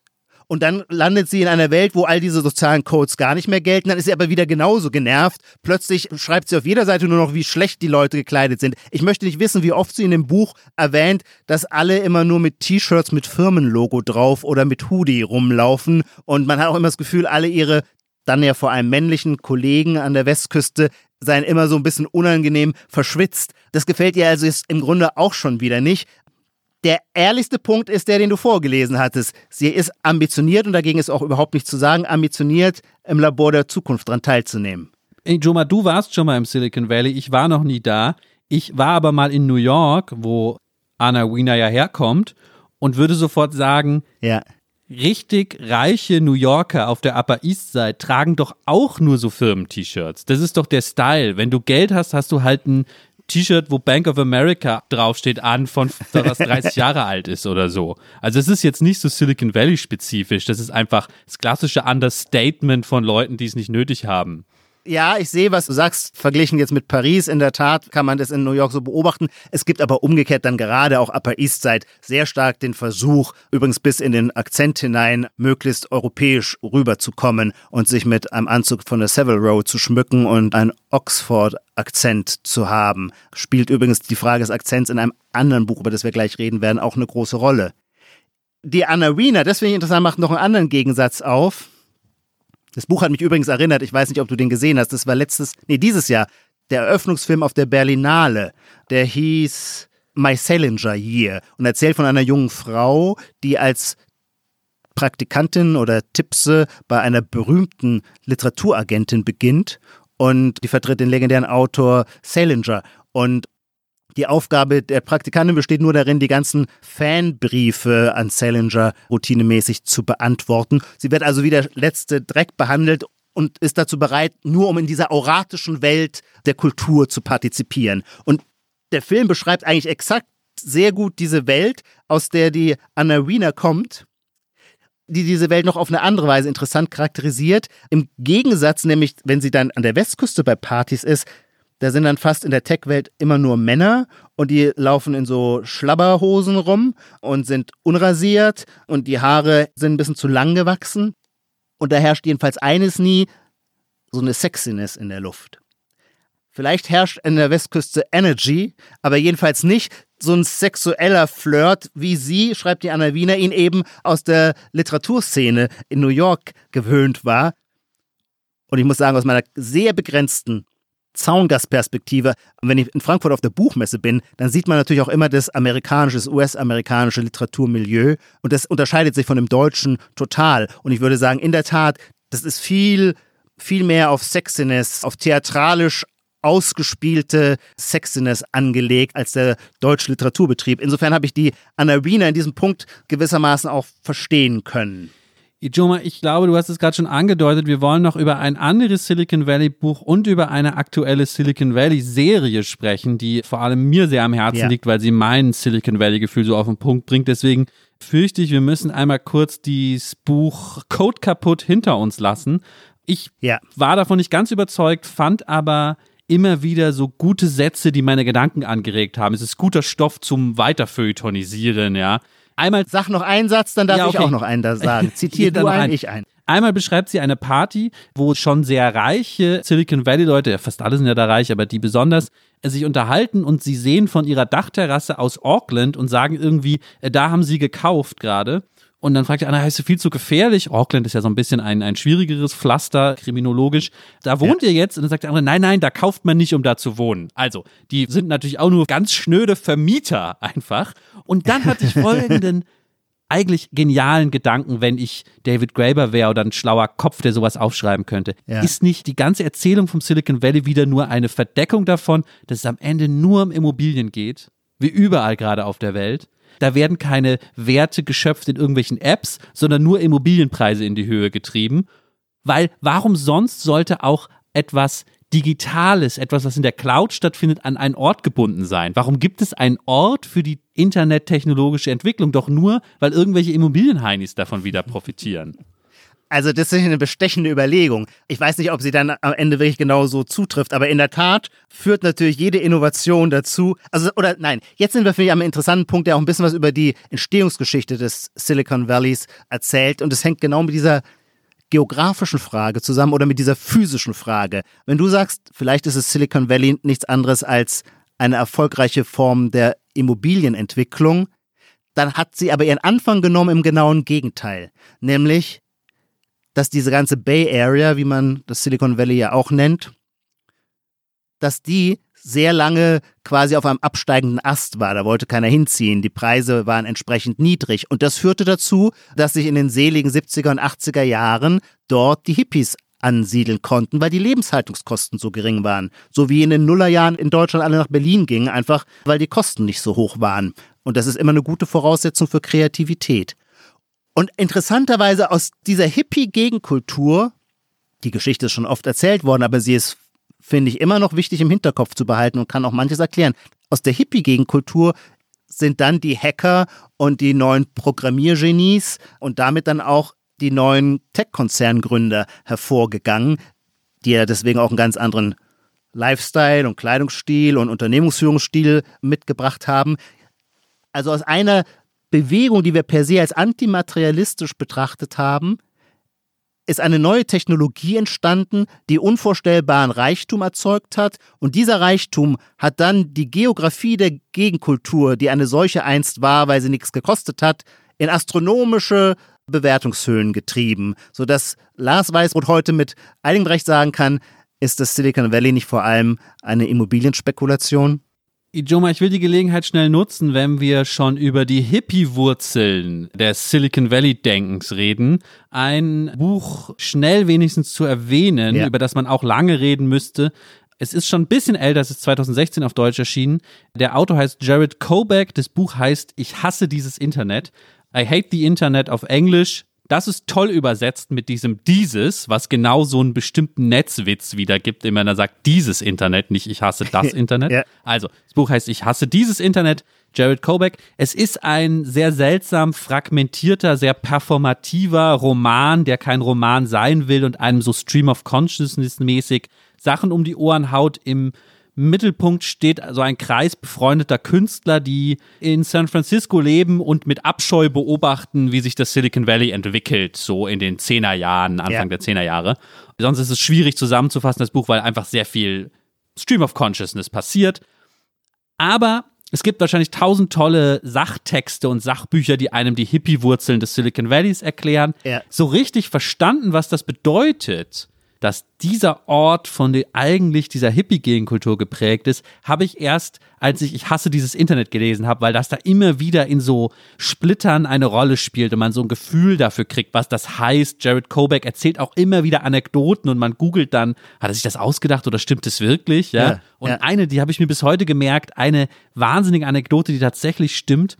und dann landet sie in einer Welt, wo all diese sozialen Codes gar nicht mehr gelten. Dann ist sie aber wieder genauso genervt. Plötzlich schreibt sie auf jeder Seite nur noch, wie schlecht die Leute gekleidet sind. Ich möchte nicht wissen, wie oft sie in dem Buch erwähnt, dass alle immer nur mit T-Shirts mit Firmenlogo drauf oder mit Hoodie rumlaufen. Und man hat auch immer das Gefühl, alle ihre dann ja vor allem männlichen Kollegen an der Westküste seien immer so ein bisschen unangenehm verschwitzt. Das gefällt ihr also im Grunde auch schon wieder nicht. Der ehrlichste Punkt ist der, den du vorgelesen hattest. Sie ist ambitioniert und dagegen ist auch überhaupt nichts zu sagen, ambitioniert im Labor der Zukunft daran teilzunehmen. Ey, Joma, du warst schon mal im Silicon Valley, ich war noch nie da. Ich war aber mal in New York, wo Anna Wiener ja herkommt und würde sofort sagen, ja. richtig reiche New Yorker auf der Upper East Side tragen doch auch nur so Firmen-T-Shirts. Das ist doch der Style. Wenn du Geld hast, hast du halt ein T-Shirt, wo Bank of America draufsteht, an, von das 30 Jahre alt ist oder so. Also es ist jetzt nicht so Silicon Valley spezifisch. Das ist einfach das klassische Understatement von Leuten, die es nicht nötig haben. Ja, ich sehe, was du sagst, verglichen jetzt mit Paris. In der Tat kann man das in New York so beobachten. Es gibt aber umgekehrt dann gerade auch Upper East Side sehr stark den Versuch, übrigens bis in den Akzent hinein, möglichst europäisch rüberzukommen und sich mit einem Anzug von der Savile Row zu schmücken und einen Oxford-Akzent zu haben. Spielt übrigens die Frage des Akzents in einem anderen Buch, über das wir gleich reden werden, auch eine große Rolle. Die Anna Wiener, das finde ich interessant, macht noch einen anderen Gegensatz auf das Buch hat mich übrigens erinnert, ich weiß nicht, ob du den gesehen hast, das war letztes, nee, dieses Jahr, der Eröffnungsfilm auf der Berlinale. Der hieß My Salinger Year und erzählt von einer jungen Frau, die als Praktikantin oder Tipse bei einer berühmten Literaturagentin beginnt und die vertritt den legendären Autor Salinger. Und die Aufgabe der Praktikantin besteht nur darin, die ganzen Fanbriefe an Salinger routinemäßig zu beantworten. Sie wird also wie der letzte Dreck behandelt und ist dazu bereit, nur um in dieser auratischen Welt der Kultur zu partizipieren. Und der Film beschreibt eigentlich exakt sehr gut diese Welt, aus der die Anna Wiener kommt, die diese Welt noch auf eine andere Weise interessant charakterisiert. Im Gegensatz nämlich, wenn sie dann an der Westküste bei Partys ist, da sind dann fast in der Tech-Welt immer nur Männer und die laufen in so Schlabberhosen rum und sind unrasiert und die Haare sind ein bisschen zu lang gewachsen. Und da herrscht jedenfalls eines nie, so eine Sexiness in der Luft. Vielleicht herrscht in der Westküste Energy, aber jedenfalls nicht so ein sexueller Flirt, wie sie, schreibt die Anna Wiener, ihn eben aus der Literaturszene in New York gewöhnt war. Und ich muss sagen, aus meiner sehr begrenzten Zaungastperspektive. wenn ich in Frankfurt auf der Buchmesse bin, dann sieht man natürlich auch immer das amerikanische, das US-amerikanische Literaturmilieu und das unterscheidet sich von dem deutschen total. Und ich würde sagen, in der Tat, das ist viel, viel mehr auf Sexiness, auf theatralisch ausgespielte Sexiness angelegt als der deutsche Literaturbetrieb. Insofern habe ich die Anna Wiener in diesem Punkt gewissermaßen auch verstehen können. Ijoma, ich glaube, du hast es gerade schon angedeutet, wir wollen noch über ein anderes Silicon Valley Buch und über eine aktuelle Silicon Valley Serie sprechen, die vor allem mir sehr am Herzen ja. liegt, weil sie mein Silicon Valley Gefühl so auf den Punkt bringt. Deswegen fürchte ich, wir müssen einmal kurz dieses Buch Code kaputt hinter uns lassen. Ich ja. war davon nicht ganz überzeugt, fand aber immer wieder so gute Sätze, die meine Gedanken angeregt haben. Es ist guter Stoff zum Weiterfeuilletonisieren, ja. Einmal sag noch einen Satz, dann darf ja, okay. ich auch noch einen da sagen. Zitiere du einen, ich einen. Einmal beschreibt sie eine Party, wo schon sehr reiche Silicon Valley Leute, ja fast alle sind ja da reich, aber die besonders, äh, sich unterhalten und sie sehen von ihrer Dachterrasse aus Auckland und sagen irgendwie, äh, da haben sie gekauft gerade. Und dann fragt die Anna, heißt du viel zu gefährlich? Auckland ist ja so ein bisschen ein, ein schwierigeres Pflaster, kriminologisch. Da wohnt ja. ihr jetzt? Und dann sagt der andere, nein, nein, da kauft man nicht, um da zu wohnen. Also, die sind natürlich auch nur ganz schnöde Vermieter einfach. Und dann hatte ich folgenden eigentlich genialen Gedanken, wenn ich David Graeber wäre oder ein schlauer Kopf, der sowas aufschreiben könnte. Ja. Ist nicht die ganze Erzählung vom Silicon Valley wieder nur eine Verdeckung davon, dass es am Ende nur um Immobilien geht? Wie überall gerade auf der Welt. Da werden keine Werte geschöpft in irgendwelchen Apps, sondern nur Immobilienpreise in die Höhe getrieben. weil warum sonst sollte auch etwas Digitales, etwas, was in der Cloud stattfindet, an einen Ort gebunden sein? Warum gibt es einen Ort für die internettechnologische Entwicklung? Doch nur, weil irgendwelche Immobilienheinis davon wieder profitieren. Also das ist eine bestechende Überlegung. Ich weiß nicht, ob sie dann am Ende wirklich genau so zutrifft, aber in der Tat führt natürlich jede Innovation dazu. Also oder nein, jetzt sind wir für mich am interessanten Punkt, der auch ein bisschen was über die Entstehungsgeschichte des Silicon Valleys erzählt und es hängt genau mit dieser geografischen Frage zusammen oder mit dieser physischen Frage. Wenn du sagst, vielleicht ist es Silicon Valley nichts anderes als eine erfolgreiche Form der Immobilienentwicklung, dann hat sie aber ihren Anfang genommen im genauen Gegenteil, nämlich dass diese ganze Bay Area, wie man das Silicon Valley ja auch nennt, dass die sehr lange quasi auf einem absteigenden Ast war. Da wollte keiner hinziehen. Die Preise waren entsprechend niedrig. Und das führte dazu, dass sich in den seligen 70er und 80er Jahren dort die Hippies ansiedeln konnten, weil die Lebenshaltungskosten so gering waren. So wie in den Nullerjahren in Deutschland alle nach Berlin gingen, einfach weil die Kosten nicht so hoch waren. Und das ist immer eine gute Voraussetzung für Kreativität. Und interessanterweise aus dieser Hippie-Gegenkultur, die Geschichte ist schon oft erzählt worden, aber sie ist, finde ich, immer noch wichtig im Hinterkopf zu behalten und kann auch manches erklären. Aus der Hippie-Gegenkultur sind dann die Hacker und die neuen Programmiergenies und damit dann auch die neuen Tech-Konzerngründer hervorgegangen, die ja deswegen auch einen ganz anderen Lifestyle und Kleidungsstil und Unternehmensführungsstil mitgebracht haben. Also aus einer Bewegung, die wir per se als antimaterialistisch betrachtet haben, ist eine neue Technologie entstanden, die unvorstellbaren Reichtum erzeugt hat. Und dieser Reichtum hat dann die Geografie der Gegenkultur, die eine solche einst war, weil sie nichts gekostet hat, in astronomische Bewertungshöhen getrieben, sodass Lars Weißroth heute mit einigem Recht sagen kann, ist das Silicon Valley nicht vor allem eine Immobilienspekulation? Ijoma, ich will die Gelegenheit schnell nutzen, wenn wir schon über die Hippie-Wurzeln des Silicon Valley-Denkens reden, ein Buch schnell wenigstens zu erwähnen, ja. über das man auch lange reden müsste. Es ist schon ein bisschen älter, es ist 2016 auf Deutsch erschienen. Der Autor heißt Jared Kobeck, das Buch heißt Ich hasse dieses Internet. I hate the Internet auf Englisch. Das ist toll übersetzt mit diesem dieses, was genau so einen bestimmten Netzwitz wiedergibt, indem man da sagt, dieses Internet, nicht ich hasse das Internet. ja. Also, das Buch heißt Ich hasse dieses Internet, Jared Kobeck. Es ist ein sehr seltsam fragmentierter, sehr performativer Roman, der kein Roman sein will und einem so Stream of Consciousness mäßig Sachen um die Ohren haut im Mittelpunkt steht so ein Kreis befreundeter Künstler, die in San Francisco leben und mit Abscheu beobachten, wie sich das Silicon Valley entwickelt, so in den Zehnerjahren, Anfang ja. der Zehnerjahre. Sonst ist es schwierig zusammenzufassen, das Buch, weil einfach sehr viel Stream of Consciousness passiert. Aber es gibt wahrscheinlich tausend tolle Sachtexte und Sachbücher, die einem die Hippie-Wurzeln des Silicon Valleys erklären. Ja. So richtig verstanden, was das bedeutet, dass dieser Ort von der, eigentlich dieser Hippie-Gegenkultur geprägt ist, habe ich erst, als ich Ich hasse dieses Internet gelesen habe, weil das da immer wieder in so Splittern eine Rolle spielt und man so ein Gefühl dafür kriegt, was das heißt. Jared Kobeck erzählt auch immer wieder Anekdoten und man googelt dann, hat er sich das ausgedacht oder stimmt es wirklich? Ja. ja und ja. eine, die habe ich mir bis heute gemerkt, eine wahnsinnige Anekdote, die tatsächlich stimmt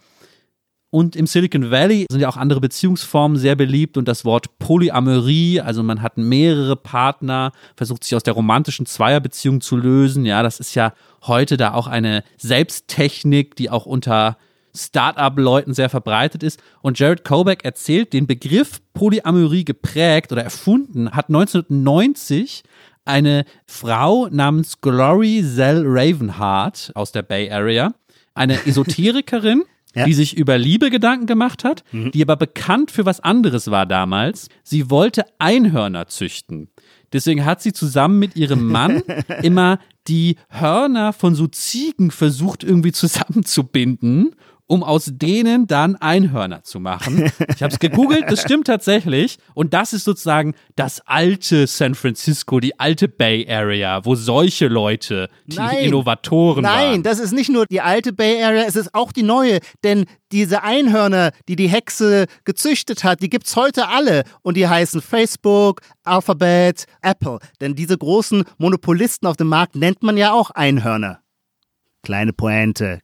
und im Silicon Valley sind ja auch andere Beziehungsformen sehr beliebt und das Wort Polyamorie, also man hat mehrere Partner, versucht sich aus der romantischen Zweierbeziehung zu lösen. Ja, das ist ja heute da auch eine Selbsttechnik, die auch unter Startup-Leuten sehr verbreitet ist. Und Jared Kobeck erzählt, den Begriff Polyamorie geprägt oder erfunden hat 1990 eine Frau namens Glory Zell Ravenheart aus der Bay Area, eine Esoterikerin ja. die sich über Liebe Gedanken gemacht hat, mhm. die aber bekannt für was anderes war damals. Sie wollte Einhörner züchten. Deswegen hat sie zusammen mit ihrem Mann immer die Hörner von so Ziegen versucht irgendwie zusammenzubinden um aus denen dann Einhörner zu machen. Ich habe es gegoogelt, das stimmt tatsächlich. Und das ist sozusagen das alte San Francisco, die alte Bay Area, wo solche Leute, die nein, Innovatoren nein, waren. Nein, das ist nicht nur die alte Bay Area, es ist auch die neue. Denn diese Einhörner, die die Hexe gezüchtet hat, die gibt's heute alle. Und die heißen Facebook, Alphabet, Apple. Denn diese großen Monopolisten auf dem Markt nennt man ja auch Einhörner. Kleine Pointe,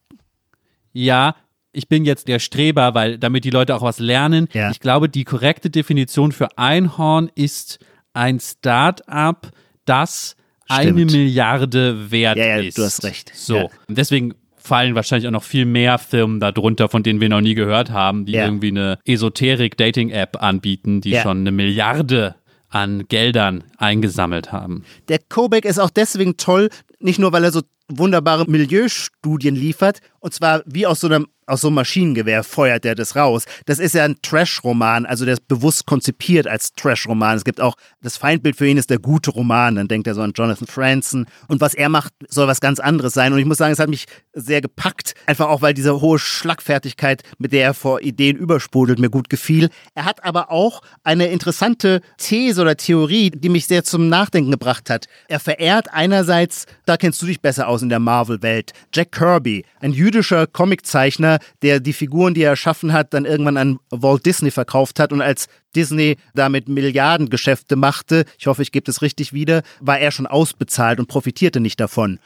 ja, ich bin jetzt der Streber, weil damit die Leute auch was lernen. Ja. Ich glaube, die korrekte Definition für Einhorn ist ein Start-up, das Stimmt. eine Milliarde wert Ja, ja, ist. du hast recht. So. Ja. Und deswegen fallen wahrscheinlich auch noch viel mehr Firmen darunter, von denen wir noch nie gehört haben, die Ja. irgendwie eine Esoterik-Dating-App anbieten, die schon eine Milliarde an Geldern eingesammelt haben. Der Kobeck ist auch deswegen toll, nicht nur, weil er so wunderbare Milieustudien liefert, und zwar wie aus so einem aus so einem Maschinengewehr feuert er das raus. Das ist ja ein Trash-Roman, also der ist bewusst konzipiert als Trash-Roman. Es gibt auch, das Feindbild für ihn ist der gute Roman, dann denkt er so an Jonathan Franzen. Und was er macht, soll was ganz anderes sein. Und ich muss sagen, es hat mich sehr gepackt, einfach auch, weil diese hohe Schlagfertigkeit, mit der er vor Ideen übersprudelt, mir gut gefiel. Er hat aber auch eine interessante These oder Theorie, die mich sehr zum Nachdenken gebracht hat. Er verehrt einerseits, da kennst du dich besser aus in der Marvel-Welt, Jack Kirby, ein jüdischer Comiczeichner, der die Figuren, die er erschaffen hat, dann irgendwann an Walt Disney verkauft hat und als Disney damit Milliardengeschäfte machte, ich hoffe, ich gebe das richtig wieder, war er schon ausbezahlt und profitierte nicht davon.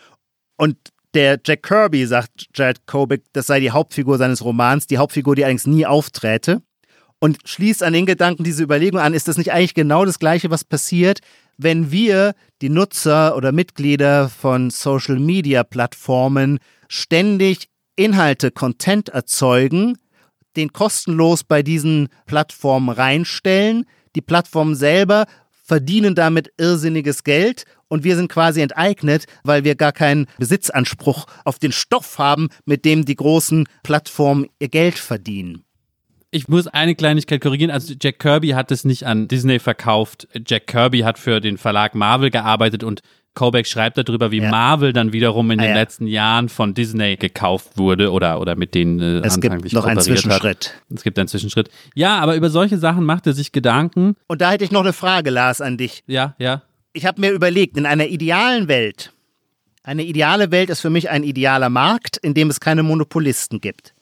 Und der Jack Kirby sagt Jared Kobeck, das sei die Hauptfigur seines Romans, die Hauptfigur, die allerdings nie aufträte. Und schließt an den Gedanken diese Überlegung an, ist das nicht eigentlich genau das Gleiche, was passiert, wenn wir, die Nutzer oder Mitglieder von Social-Media-Plattformen, ständig Inhalte, Content erzeugen, den kostenlos bei diesen Plattformen reinstellen. Die Plattformen selber verdienen damit irrsinniges Geld und wir sind quasi enteignet, weil wir gar keinen Besitzanspruch auf den Stoff haben, mit dem die großen Plattformen ihr Geld verdienen. Ich muss eine Kleinigkeit korrigieren. Also Jack Kirby hat es nicht an Disney verkauft. Jack Kirby hat für den Verlag Marvel gearbeitet und Kobeck schreibt darüber, wie Ja. Marvel dann wiederum in Ah, den ja. letzten Jahren von Disney gekauft wurde oder, oder mit denen äh, Es gibt noch einen kooperiert hat. Zwischenschritt. Es gibt einen Zwischenschritt. Ja, aber über solche Sachen macht er sich Gedanken. Und da hätte ich noch eine Frage, Lars, an dich. Ja, ja. Ich habe mir überlegt, in einer idealen Welt, eine ideale Welt ist für mich ein idealer Markt, in dem es keine Monopolisten gibt.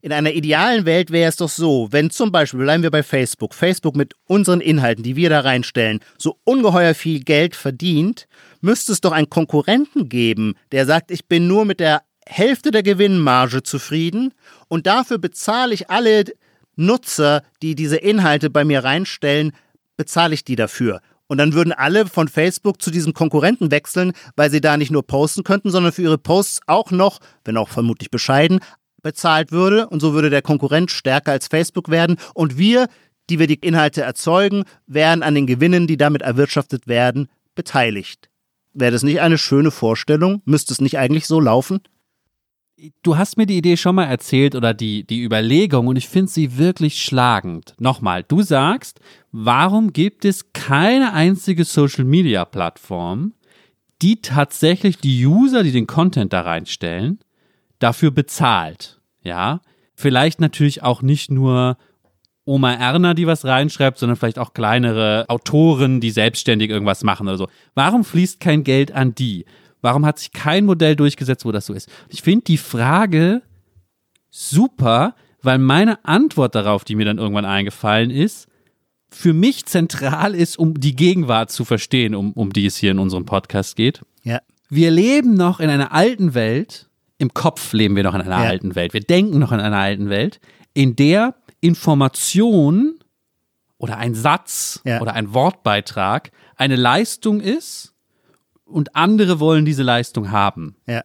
In einer idealen Welt wäre es doch so, wenn zum Beispiel, bleiben wir bei Facebook, Facebook mit unseren Inhalten, die wir da reinstellen, so ungeheuer viel Geld verdient, müsste es doch einen Konkurrenten geben, der sagt, ich bin nur mit der Hälfte der Gewinnmarge zufrieden und dafür bezahle ich alle Nutzer, die diese Inhalte bei mir reinstellen, bezahle ich die dafür. Und dann würden alle von Facebook zu diesem Konkurrenten wechseln, weil sie da nicht nur posten könnten, sondern für ihre Posts auch noch, wenn auch vermutlich bescheiden, bezahlt würde. Und so würde der Konkurrent stärker als Facebook werden. Und wir, die wir die Inhalte erzeugen, wären an den Gewinnen, die damit erwirtschaftet werden, beteiligt. Wäre das nicht eine schöne Vorstellung? Müsste es nicht eigentlich so laufen? Du hast mir die Idee schon mal erzählt oder die, die Überlegung und ich finde sie wirklich schlagend. Nochmal, du sagst, warum gibt es keine einzige Social-Media-Plattform, die tatsächlich die User, die den Content da reinstellen, dafür bezahlt? Ja, vielleicht natürlich auch nicht nur Oma Erna, die was reinschreibt, sondern vielleicht auch kleinere Autoren, die selbstständig irgendwas machen oder so. Warum fließt kein Geld an die? Warum hat sich kein Modell durchgesetzt, wo das so ist? Ich finde die Frage super, weil meine Antwort darauf, die mir dann irgendwann eingefallen ist, für mich zentral ist, um die Gegenwart zu verstehen, um, um die es hier in unserem Podcast geht. Ja. Wir leben noch in einer alten Welt, im Kopf leben wir noch in einer Ja. alten Welt, wir denken noch in einer alten Welt, in der Information oder ein Satz Ja. oder ein Wortbeitrag eine Leistung ist und andere wollen diese Leistung haben. Ja.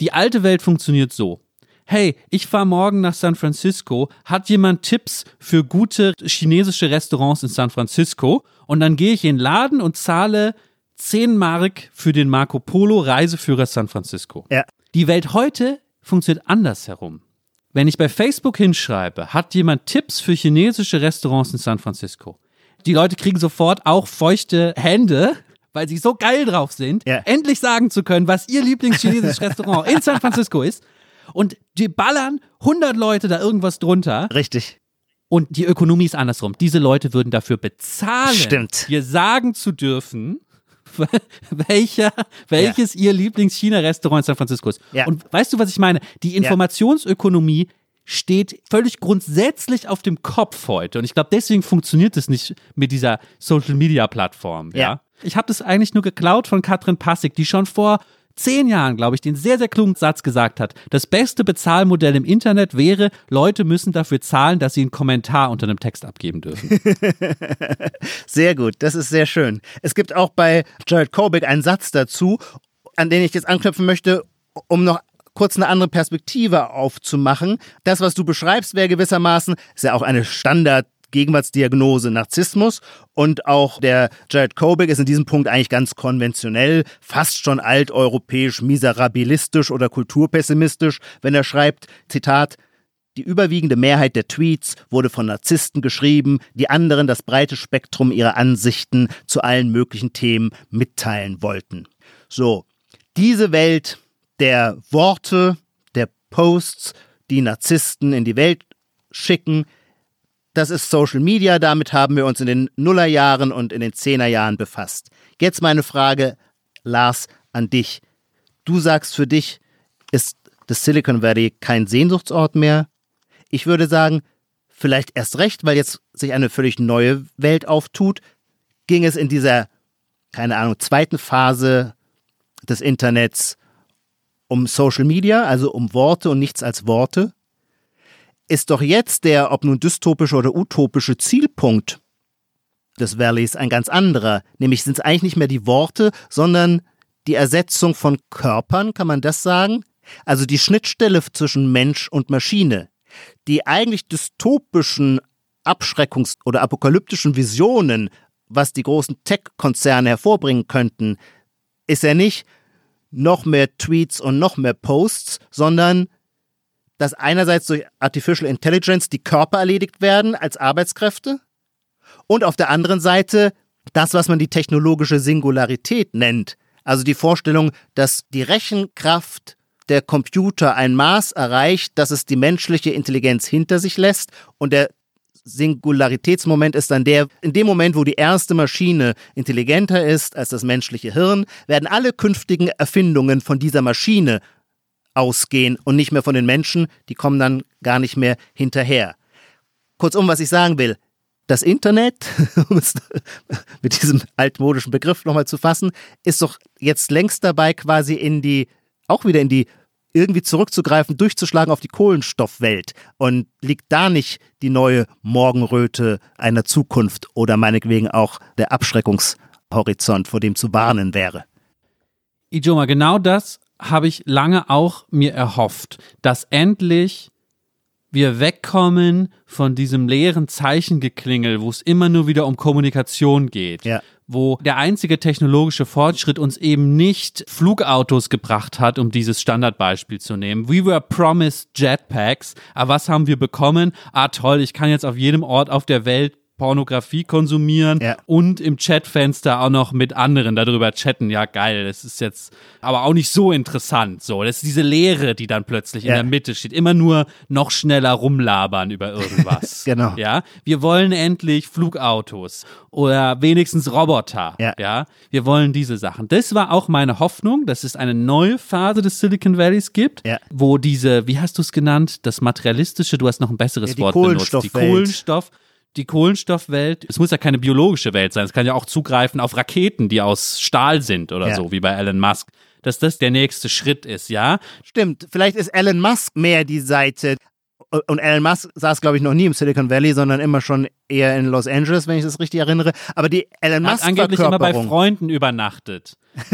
Die alte Welt funktioniert so. Hey, ich fahre morgen nach San Francisco. Hat jemand Tipps für gute chinesische Restaurants in San Francisco? Und dann gehe ich in den Laden und zahle 10 Mark für den Marco Polo Reiseführer San Francisco. Ja. Die Welt heute funktioniert andersherum. Wenn ich bei Facebook hinschreibe, hat jemand Tipps für chinesische Restaurants in San Francisco? Die Leute kriegen sofort auch feuchte Hände, weil sie so geil drauf sind, Ja. endlich sagen zu können, was ihr Lieblingschinesisches Restaurant in San Francisco ist. Und die ballern 100 Leute da irgendwas drunter. Richtig. Und die Ökonomie ist andersrum. Diese Leute würden dafür bezahlen, Stimmt. dir sagen zu dürfen, welcher, welches ihr Lieblings-China-Restaurant in San Francisco ist. Ja. Und weißt du, was ich meine? Die Informationsökonomie steht völlig grundsätzlich auf dem Kopf heute. Und ich glaube, deswegen funktioniert es nicht mit dieser Social-Media-Plattform. Ja. Ja. Ich habe das eigentlich nur geklaut von Katrin Passig, die schon vor zehn Jahren, glaube ich, den sehr, sehr klugen Satz gesagt hat. Das beste Bezahlmodell im Internet wäre, Leute müssen dafür zahlen, dass sie einen Kommentar unter einem Text abgeben dürfen. sehr gut, das ist sehr schön. Es gibt auch bei Jared Kobeck einen Satz dazu, an den ich jetzt anknüpfen möchte, um noch kurz eine andere Perspektive aufzumachen. Das, was du beschreibst, wäre gewissermaßen, ist ja auch eine Standard Gegenwartsdiagnose Narzissmus und auch der Jared Kobeck ist in diesem Punkt eigentlich ganz konventionell, fast schon alteuropäisch, miserabilistisch oder kulturpessimistisch, wenn er schreibt, Zitat, die überwiegende Mehrheit der Tweets wurde von Narzissten geschrieben, die anderen das breite Spektrum ihrer Ansichten zu allen möglichen Themen mitteilen wollten. So, diese Welt der Worte, der Posts, die Narzissten in die Welt schicken, das ist Social Media, damit haben wir uns in den Nullerjahren und in den Zehnerjahren befasst. Jetzt meine Frage, Lars, an dich. Du sagst für dich, ist das Silicon Valley kein Sehnsuchtsort mehr? Ich würde sagen, vielleicht erst recht, weil jetzt sich eine völlig neue Welt auftut, ging es in dieser, keine Ahnung, zweiten Phase des Internets um Social Media, also um Worte und nichts als Worte ist doch jetzt der, ob nun dystopische oder utopische Zielpunkt des Valleys ein ganz anderer. Nämlich sind es eigentlich nicht mehr die Worte, sondern die Ersetzung von Körpern, kann man das sagen? Also die Schnittstelle zwischen Mensch und Maschine. Die eigentlich dystopischen Abschreckungs- oder apokalyptischen Visionen, was die großen Tech-Konzerne hervorbringen könnten, ist ja nicht noch mehr Tweets und noch mehr Posts, sondern dass einerseits durch Artificial Intelligence die Körper erledigt werden als Arbeitskräfte und auf der anderen Seite das, was man die technologische Singularität nennt. Also die Vorstellung, dass die Rechenkraft der Computer ein Maß erreicht, dass es die menschliche Intelligenz hinter sich lässt und der Singularitätsmoment ist dann der, in dem Moment, wo die erste Maschine intelligenter ist als das menschliche Hirn, werden alle künftigen Erfindungen von dieser Maschine ausgehen und nicht mehr von den Menschen, die kommen dann gar nicht mehr hinterher. Kurzum, was ich sagen will, das Internet, um es mit diesem altmodischen Begriff nochmal zu fassen, ist doch jetzt längst dabei, quasi in die, auch wieder in die irgendwie zurückzugreifen, durchzuschlagen auf die Kohlenstoffwelt. Und liegt da nicht die neue Morgenröte einer Zukunft oder meinetwegen auch der Abschreckungshorizont, vor dem zu warnen wäre? Ijoma, genau das habe ich lange auch mir erhofft, dass endlich wir wegkommen von diesem leeren Zeichengeklingel, wo es immer nur wieder um Kommunikation geht. Ja. Wo der einzige technologische Fortschritt uns eben nicht Flugautos gebracht hat, um dieses Standardbeispiel zu nehmen. We were promised Jetpacks, aber was haben wir bekommen? Ah toll, ich kann jetzt auf jedem Ort auf der Welt Pornografie konsumieren ja. und im Chatfenster auch noch mit anderen darüber chatten. Ja, geil, das ist jetzt aber auch nicht so interessant. So, das ist diese Leere, die dann plötzlich ja. in der Mitte steht. Immer nur noch schneller rumlabern über irgendwas. genau. Ja, wir wollen endlich Flugautos oder wenigstens Roboter. Ja. ja, wir wollen diese Sachen. Das war auch meine Hoffnung, dass es eine neue Phase des Silicon Valleys gibt, ja. wo diese, wie hast du es genannt, das materialistische, du hast noch ein besseres ja, Wort benutzt, die Kohlenstoff die Kohlenstoffwelt, es muss ja keine biologische Welt sein, es kann ja auch zugreifen auf Raketen, die aus Stahl sind oder ja. so, wie bei Elon Musk, dass das der nächste Schritt ist, ja? Stimmt, vielleicht ist Elon Musk mehr die Seite. Und Elon Musk saß, glaube ich, noch nie im Silicon Valley, sondern immer schon eher in Los Angeles, wenn ich das richtig erinnere. Aber die Elon Musk hat angeblich immer bei Freunden übernachtet.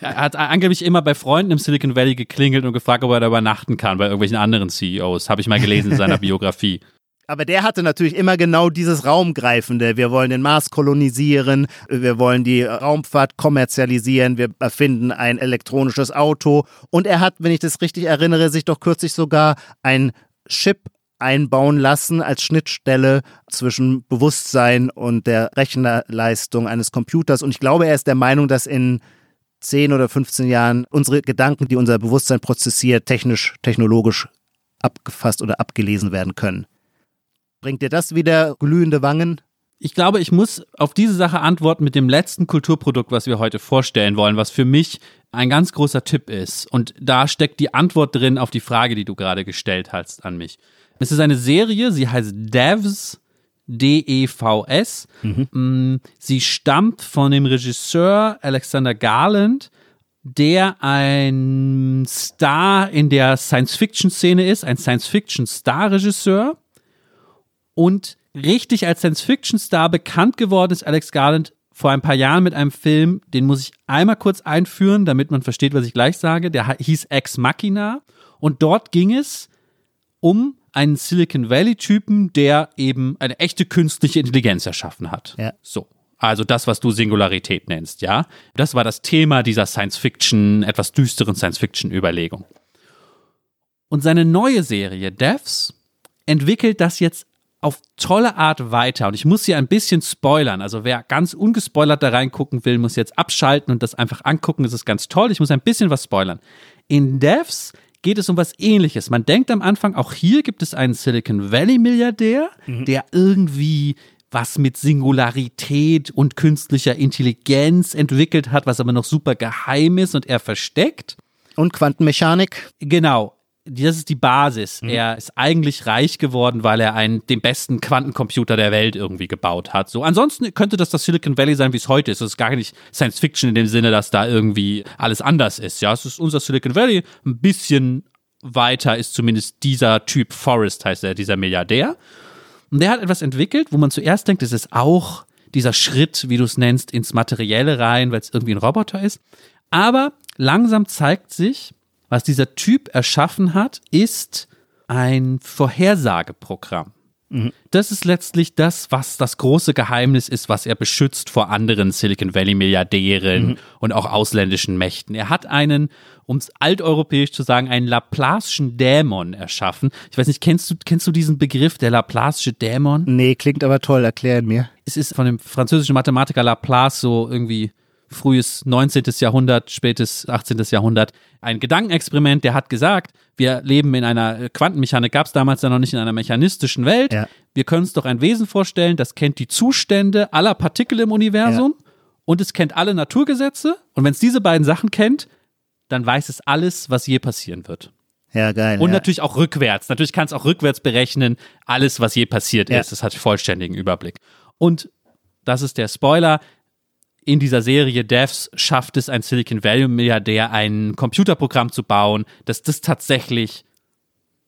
er hat angeblich immer bei Freunden im Silicon Valley geklingelt und gefragt, ob er da übernachten kann, bei irgendwelchen anderen CEOs. Habe ich mal gelesen in seiner Biografie. Aber der hatte natürlich immer genau dieses Raumgreifende. Wir wollen den Mars kolonisieren, wir wollen die Raumfahrt kommerzialisieren, wir erfinden ein elektronisches Auto. Und er hat, wenn ich das richtig erinnere, sich doch kürzlich sogar ein Chip einbauen lassen als Schnittstelle zwischen Bewusstsein und der Rechnerleistung eines Computers. Und ich glaube, er ist der Meinung, dass in 10 oder 15 Jahren unsere Gedanken, die unser Bewusstsein prozessiert, technisch, technologisch abgefasst oder abgelesen werden können. Bringt dir das wieder glühende Wangen? Ich glaube, ich muss auf diese Sache antworten mit dem letzten Kulturprodukt, was wir heute vorstellen wollen, was für mich ein ganz großer Tipp ist. Und da steckt die Antwort drin auf die Frage, die du gerade gestellt hast an mich. Es ist eine Serie, sie heißt Devs, D-E-V-S. Mhm. Mm, sie stammt von dem Regisseur Alexander Garland, der ein Star in der Science-Fiction-Szene ist, ein Science-Fiction-Star-Regisseur. Und richtig als Science-Fiction-Star bekannt geworden ist Alex Garland vor ein paar Jahren mit einem Film, den muss ich einmal kurz einführen, damit man versteht, was ich gleich sage. Der hieß Ex Machina. Und dort ging es um einen Silicon Valley-Typen, der eben eine echte künstliche Intelligenz erschaffen hat. Ja. So. Also das, was du Singularität nennst, ja. Das war das Thema dieser Science-Fiction, etwas düsteren Science-Fiction-Überlegung. Und seine neue Serie, Devs, entwickelt das jetzt auf tolle Art weiter. Und ich muss hier ein bisschen spoilern. Also wer ganz ungespoilert da reingucken will, muss jetzt abschalten und das einfach angucken. Das ist ganz toll. Ich muss ein bisschen was spoilern. In Devs geht es um was ähnliches. Man denkt am Anfang, auch hier gibt es einen Silicon Valley Milliardär, mhm. der irgendwie was mit Singularität und künstlicher Intelligenz entwickelt hat, was aber noch super geheim ist und er versteckt. Und Quantenmechanik. Genau. Das ist die Basis. Mhm. Er ist eigentlich reich geworden, weil er einen, den besten Quantencomputer der Welt irgendwie gebaut hat. So, ansonsten könnte das das Silicon Valley sein, wie es heute ist. Es ist gar nicht Science Fiction in dem Sinne, dass da irgendwie alles anders ist. Ja, es ist unser Silicon Valley. Ein bisschen weiter ist zumindest dieser Typ Forrest, heißt er, dieser Milliardär. Und der hat etwas entwickelt, wo man zuerst denkt, es ist auch dieser Schritt, wie du es nennst, ins Materielle rein, weil es irgendwie ein Roboter ist. Aber langsam zeigt sich, was dieser Typ erschaffen hat, ist ein Vorhersageprogramm. Mhm. Das ist letztlich das, was das große Geheimnis ist, was er beschützt vor anderen Silicon Valley Milliardären mhm. und auch ausländischen Mächten. Er hat einen, um es alteuropäisch zu sagen, einen Laplace'schen Dämon erschaffen. Ich weiß nicht, kennst du, kennst du diesen Begriff, der Laplace'sche Dämon? Nee, klingt aber toll, erklär mir. Es ist von dem französischen Mathematiker Laplace so irgendwie frühes 19. Jahrhundert, spätes 18. Jahrhundert, ein Gedankenexperiment, der hat gesagt, wir leben in einer Quantenmechanik, gab es damals ja noch nicht in einer mechanistischen Welt. Ja. Wir können uns doch ein Wesen vorstellen, das kennt die Zustände aller Partikel im Universum ja. und es kennt alle Naturgesetze. Und wenn es diese beiden Sachen kennt, dann weiß es alles, was je passieren wird. Ja, geil. Und ja. natürlich auch rückwärts. Natürlich kann es auch rückwärts berechnen, alles, was je passiert ist. Das hat vollständigen Überblick. Und das ist der Spoiler in dieser Serie Devs schafft es ein Silicon Valley Milliardär, ein Computerprogramm zu bauen, das das tatsächlich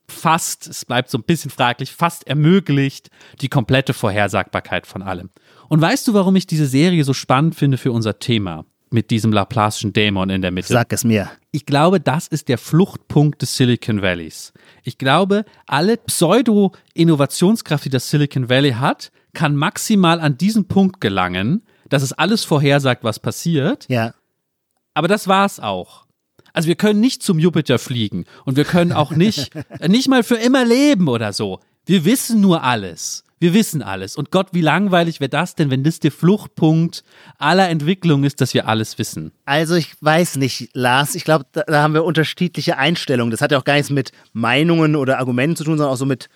fast, es bleibt so ein bisschen fraglich, fast ermöglicht die komplette Vorhersagbarkeit von allem. Und weißt du, warum ich diese Serie so spannend finde für unser Thema? Mit diesem Laplace'schen Dämon in der Mitte. Sag es mir. Ich glaube, das ist der Fluchtpunkt des Silicon Valleys. Ich glaube, alle Pseudo-Innovationskraft, die das Silicon Valley hat, kann maximal an diesen Punkt gelangen, dass es alles vorhersagt, was passiert. Ja. Aber das war's auch. Also wir können nicht zum Jupiter fliegen und wir können auch nicht, nicht mal für immer leben oder so. Wir wissen nur alles. Wir wissen alles. Und Gott, wie langweilig wäre das denn, wenn das der Fluchtpunkt aller Entwicklung ist, dass wir alles wissen? Also ich weiß nicht, Lars. Ich glaube, da, da, haben wir unterschiedliche Einstellungen. Das hat ja auch gar nichts mit Meinungen oder Argumenten zu tun, sondern auch so mit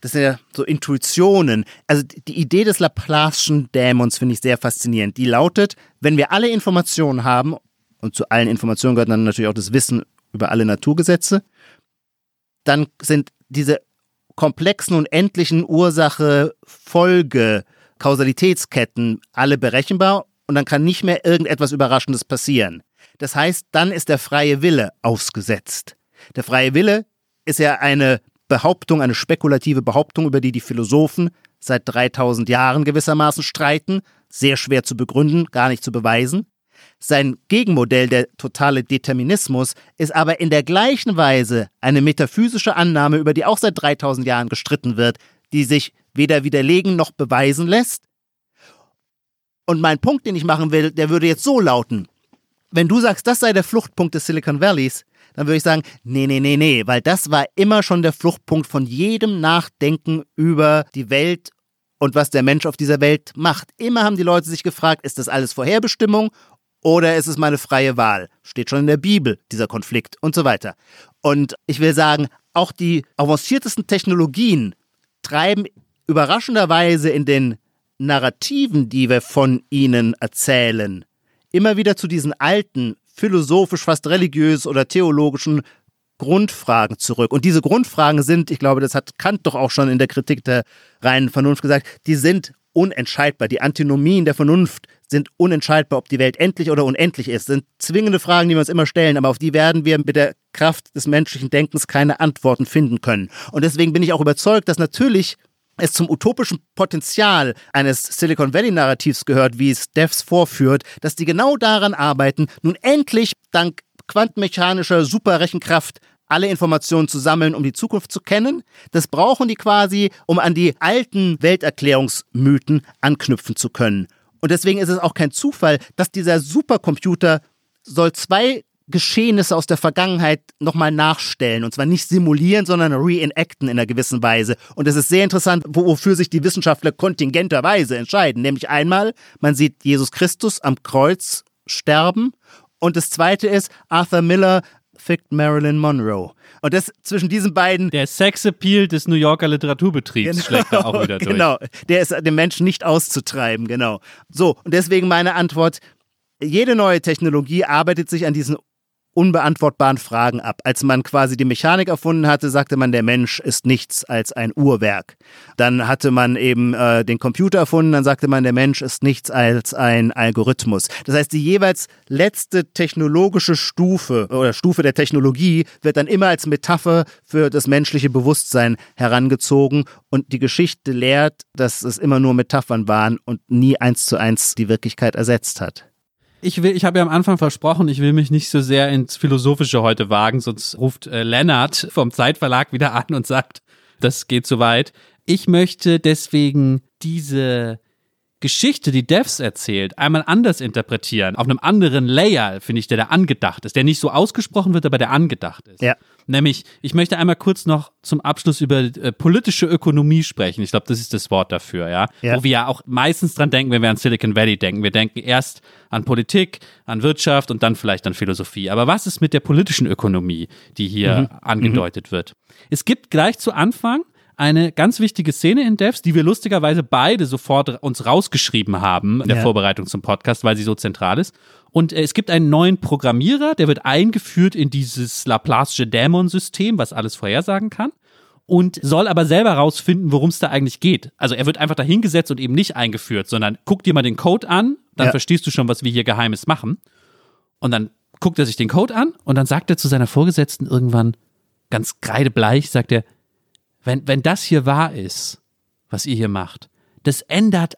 das sind ja so Intuitionen. Also die Idee des Laplace'schen Dämons finde ich sehr faszinierend. Die lautet, wenn wir alle Informationen haben, und zu allen Informationen gehört dann natürlich auch das Wissen über alle Naturgesetze, dann sind diese komplexen und endlichen Ursache-Folge, Kausalitätsketten alle berechenbar und dann kann nicht mehr irgendetwas Überraschendes passieren. Das heißt, dann ist der freie Wille ausgesetzt. Der freie Wille ist ja eine Behauptung, eine spekulative Behauptung, über die die Philosophen seit 3000 Jahren gewissermaßen streiten, sehr schwer zu begründen, gar nicht zu beweisen. Sein Gegenmodell, der totale Determinismus, ist aber in der gleichen Weise eine metaphysische Annahme, über die auch seit 3000 Jahren gestritten wird, die sich weder widerlegen noch beweisen lässt. Und mein Punkt, den ich machen will, der würde jetzt so lauten. Wenn du sagst, das sei der Fluchtpunkt des Silicon Valleys, dann würde ich sagen, nee, nee, nee, nee, weil das war immer schon der Fluchtpunkt von jedem Nachdenken über die Welt und was der Mensch auf dieser Welt macht. Immer haben die Leute sich gefragt, ist das alles Vorherbestimmung oder ist es meine freie Wahl? Steht schon in der Bibel, dieser Konflikt und so weiter. Und ich will sagen, auch die avanciertesten Technologien treiben überraschenderweise in den Narrativen, die wir von ihnen erzählen, immer wieder zu diesen alten philosophisch, fast religiös oder theologischen Grundfragen zurück. Und diese Grundfragen sind, ich glaube, das hat Kant doch auch schon in der Kritik der reinen Vernunft gesagt, die sind unentscheidbar. Die Antinomien der Vernunft sind unentscheidbar, ob die Welt endlich oder unendlich ist. Das sind zwingende Fragen, die wir uns immer stellen, aber auf die werden wir mit der Kraft des menschlichen Denkens keine Antworten finden können. Und deswegen bin ich auch überzeugt, dass natürlich es zum utopischen Potenzial eines Silicon Valley-Narrativs gehört, wie es Devs vorführt, dass die genau daran arbeiten, nun endlich dank quantenmechanischer Superrechenkraft alle Informationen zu sammeln, um die Zukunft zu kennen. Das brauchen die quasi, um an die alten Welterklärungsmythen anknüpfen zu können. Und deswegen ist es auch kein Zufall, dass dieser Supercomputer soll zwei Geschehnisse aus der Vergangenheit nochmal nachstellen. Und zwar nicht simulieren, sondern reenacten in einer gewissen Weise. Und es ist sehr interessant, wofür sich die Wissenschaftler kontingenterweise entscheiden. Nämlich einmal, man sieht Jesus Christus am Kreuz sterben. Und das zweite ist, Arthur Miller fickt Marilyn Monroe. Und das zwischen diesen beiden. Der Sexappeal des New Yorker Literaturbetriebs genau, schlägt da auch wieder durch. Genau, der ist dem Menschen nicht auszutreiben, genau. So, und deswegen meine Antwort. Jede neue Technologie arbeitet sich an diesen unbeantwortbaren Fragen ab. Als man quasi die Mechanik erfunden hatte, sagte man, der Mensch ist nichts als ein Uhrwerk. Dann hatte man eben äh, den Computer erfunden, dann sagte man, der Mensch ist nichts als ein Algorithmus. Das heißt, die jeweils letzte technologische Stufe oder Stufe der Technologie wird dann immer als Metapher für das menschliche Bewusstsein herangezogen und die Geschichte lehrt, dass es immer nur Metaphern waren und nie eins zu eins die Wirklichkeit ersetzt hat. Ich will, ich habe ja am Anfang versprochen, ich will mich nicht so sehr ins Philosophische heute wagen, sonst ruft äh, Lennart vom Zeitverlag wieder an und sagt, das geht zu weit. Ich möchte deswegen diese Geschichte, die Devs erzählt, einmal anders interpretieren, auf einem anderen Layer, finde ich, der da angedacht ist, der nicht so ausgesprochen wird, aber der angedacht ist. Ja. Nämlich, ich möchte einmal kurz noch zum Abschluss über äh, politische Ökonomie sprechen. Ich glaube, das ist das Wort dafür, ja? ja. Wo wir ja auch meistens dran denken, wenn wir an Silicon Valley denken. Wir denken erst an Politik, an Wirtschaft und dann vielleicht an Philosophie. Aber was ist mit der politischen Ökonomie, die hier mhm. angedeutet mhm. wird? Es gibt gleich zu Anfang eine ganz wichtige Szene in Devs, die wir lustigerweise beide sofort uns rausgeschrieben haben in der ja. Vorbereitung zum Podcast, weil sie so zentral ist. Und äh, es gibt einen neuen Programmierer, der wird eingeführt in dieses Laplace'sche Dämon-System, was alles vorhersagen kann. Und soll aber selber rausfinden, worum es da eigentlich geht. Also er wird einfach dahingesetzt und eben nicht eingeführt, sondern guck dir mal den Code an, dann ja. verstehst du schon, was wir hier Geheimes machen. Und dann guckt er sich den Code an und dann sagt er zu seiner Vorgesetzten irgendwann ganz kreidebleich, sagt er, wenn, wenn das hier wahr ist, was ihr hier macht, das ändert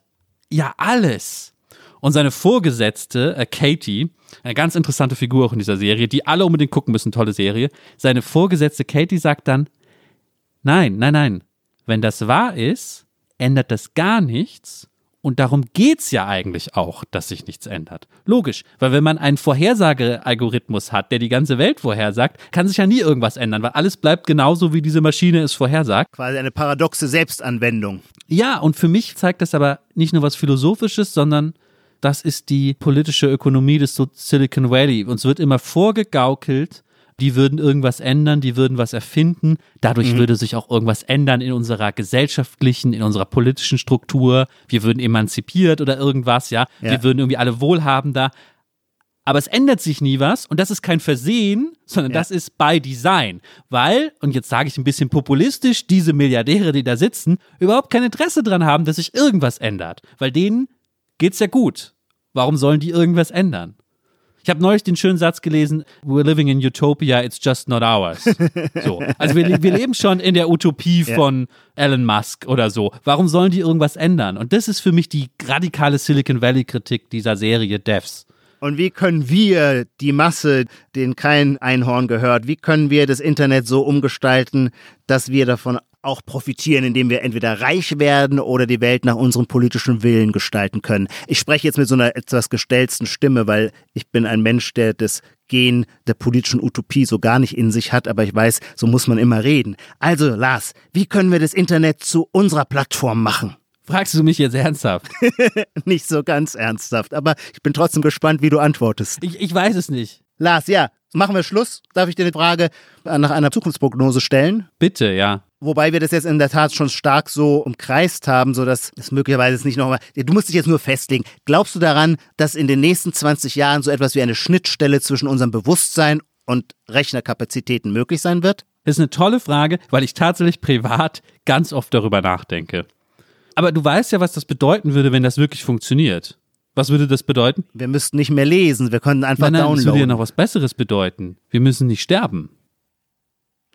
ja alles. Und seine Vorgesetzte, äh, Katie, eine ganz interessante Figur auch in dieser Serie, die alle unbedingt gucken müssen, tolle Serie. Seine Vorgesetzte Katie sagt dann, nein, nein, nein, wenn das wahr ist, ändert das gar nichts, und darum geht's ja eigentlich auch, dass sich nichts ändert. Logisch, weil wenn man einen Vorhersagealgorithmus hat, der die ganze Welt vorhersagt, kann sich ja nie irgendwas ändern, weil alles bleibt genauso, wie diese Maschine es vorhersagt. Quasi eine paradoxe Selbstanwendung. Ja, und für mich zeigt das aber nicht nur was Philosophisches, sondern das ist die politische Ökonomie des Silicon Valley. Uns wird immer vorgegaukelt, die würden irgendwas ändern, die würden was erfinden. Dadurch mhm. würde sich auch irgendwas ändern in unserer gesellschaftlichen, in unserer politischen Struktur. Wir würden emanzipiert oder irgendwas, ja. ja. Wir würden irgendwie alle wohlhabender. Aber es ändert sich nie was und das ist kein Versehen, sondern ja. das ist by Design. Weil, und jetzt sage ich ein bisschen populistisch, diese Milliardäre, die da sitzen, überhaupt kein Interesse dran haben, dass sich irgendwas ändert. Weil denen geht's ja gut. Warum sollen die irgendwas ändern? Ich habe neulich den schönen Satz gelesen, we're living in utopia, it's just not ours. So. Also wir, wir leben schon in der Utopie ja. von Elon Musk oder so. Warum sollen die irgendwas ändern? Und das ist für mich die radikale Silicon Valley Kritik dieser Serie Devs. Und wie können wir die Masse, denen kein Einhorn gehört, wie können wir das Internet so umgestalten, dass wir davon auch profitieren, indem wir entweder reich werden oder die Welt nach unserem politischen Willen gestalten können. Ich spreche jetzt mit so einer etwas gestellten Stimme, weil ich bin ein Mensch, der das Gen der politischen Utopie so gar nicht in sich hat, aber ich weiß, so muss man immer reden. Also, Lars, wie können wir das Internet zu unserer Plattform machen? Fragst du mich jetzt ernsthaft? nicht so ganz ernsthaft, aber ich bin trotzdem gespannt, wie du antwortest. Ich, ich weiß es nicht. Lars, ja, machen wir Schluss. Darf ich dir eine Frage nach einer Zukunftsprognose stellen? Bitte, ja. Wobei wir das jetzt in der Tat schon stark so umkreist haben, sodass es möglicherweise nicht nochmal. Du musst dich jetzt nur festlegen. Glaubst du daran, dass in den nächsten 20 Jahren so etwas wie eine Schnittstelle zwischen unserem Bewusstsein und Rechnerkapazitäten möglich sein wird? Das ist eine tolle Frage, weil ich tatsächlich privat ganz oft darüber nachdenke. Aber du weißt ja, was das bedeuten würde, wenn das wirklich funktioniert. Was würde das bedeuten? Wir müssten nicht mehr lesen, wir können einfach nein, nein, downloaden. Das würde ja noch was Besseres bedeuten. Wir müssen nicht sterben.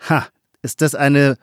Ha, ist das eine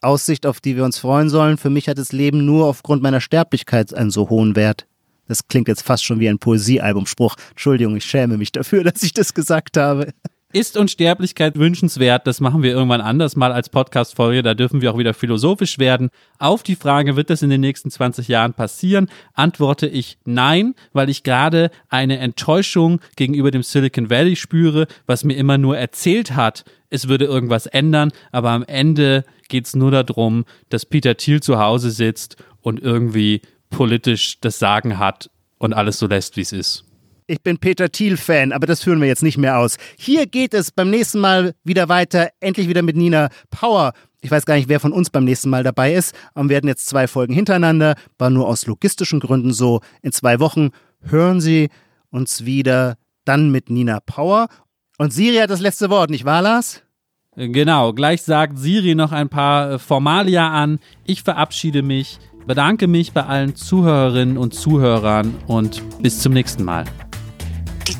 Aussicht, auf die wir uns freuen sollen? Für mich hat das Leben nur aufgrund meiner Sterblichkeit einen so hohen Wert. Das klingt jetzt fast schon wie ein Poesiealbumspruch. Entschuldigung, ich schäme mich dafür, dass ich das gesagt habe. Ist Unsterblichkeit wünschenswert? Das machen wir irgendwann anders mal als Podcast-Folge. Da dürfen wir auch wieder philosophisch werden. Auf die Frage, wird das in den nächsten 20 Jahren passieren, antworte ich nein, weil ich gerade eine Enttäuschung gegenüber dem Silicon Valley spüre, was mir immer nur erzählt hat, es würde irgendwas ändern, aber am Ende geht es nur darum, dass Peter Thiel zu Hause sitzt und irgendwie politisch das Sagen hat und alles so lässt, wie es ist. Ich bin Peter Thiel-Fan, aber das führen wir jetzt nicht mehr aus. Hier geht es beim nächsten Mal wieder weiter, endlich wieder mit Nina Power. Ich weiß gar nicht, wer von uns beim nächsten Mal dabei ist. Wir werden jetzt zwei Folgen hintereinander, war nur aus logistischen Gründen so. In zwei Wochen hören Sie uns wieder, dann mit Nina Power. Und Siri hat das letzte Wort, nicht wahr, Lars? Genau, gleich sagt Siri noch ein paar äh, Formalia an. Ich verabschiede mich, bedanke mich bei allen Zuhörerinnen und Zuhörern und bis zum nächsten Mal.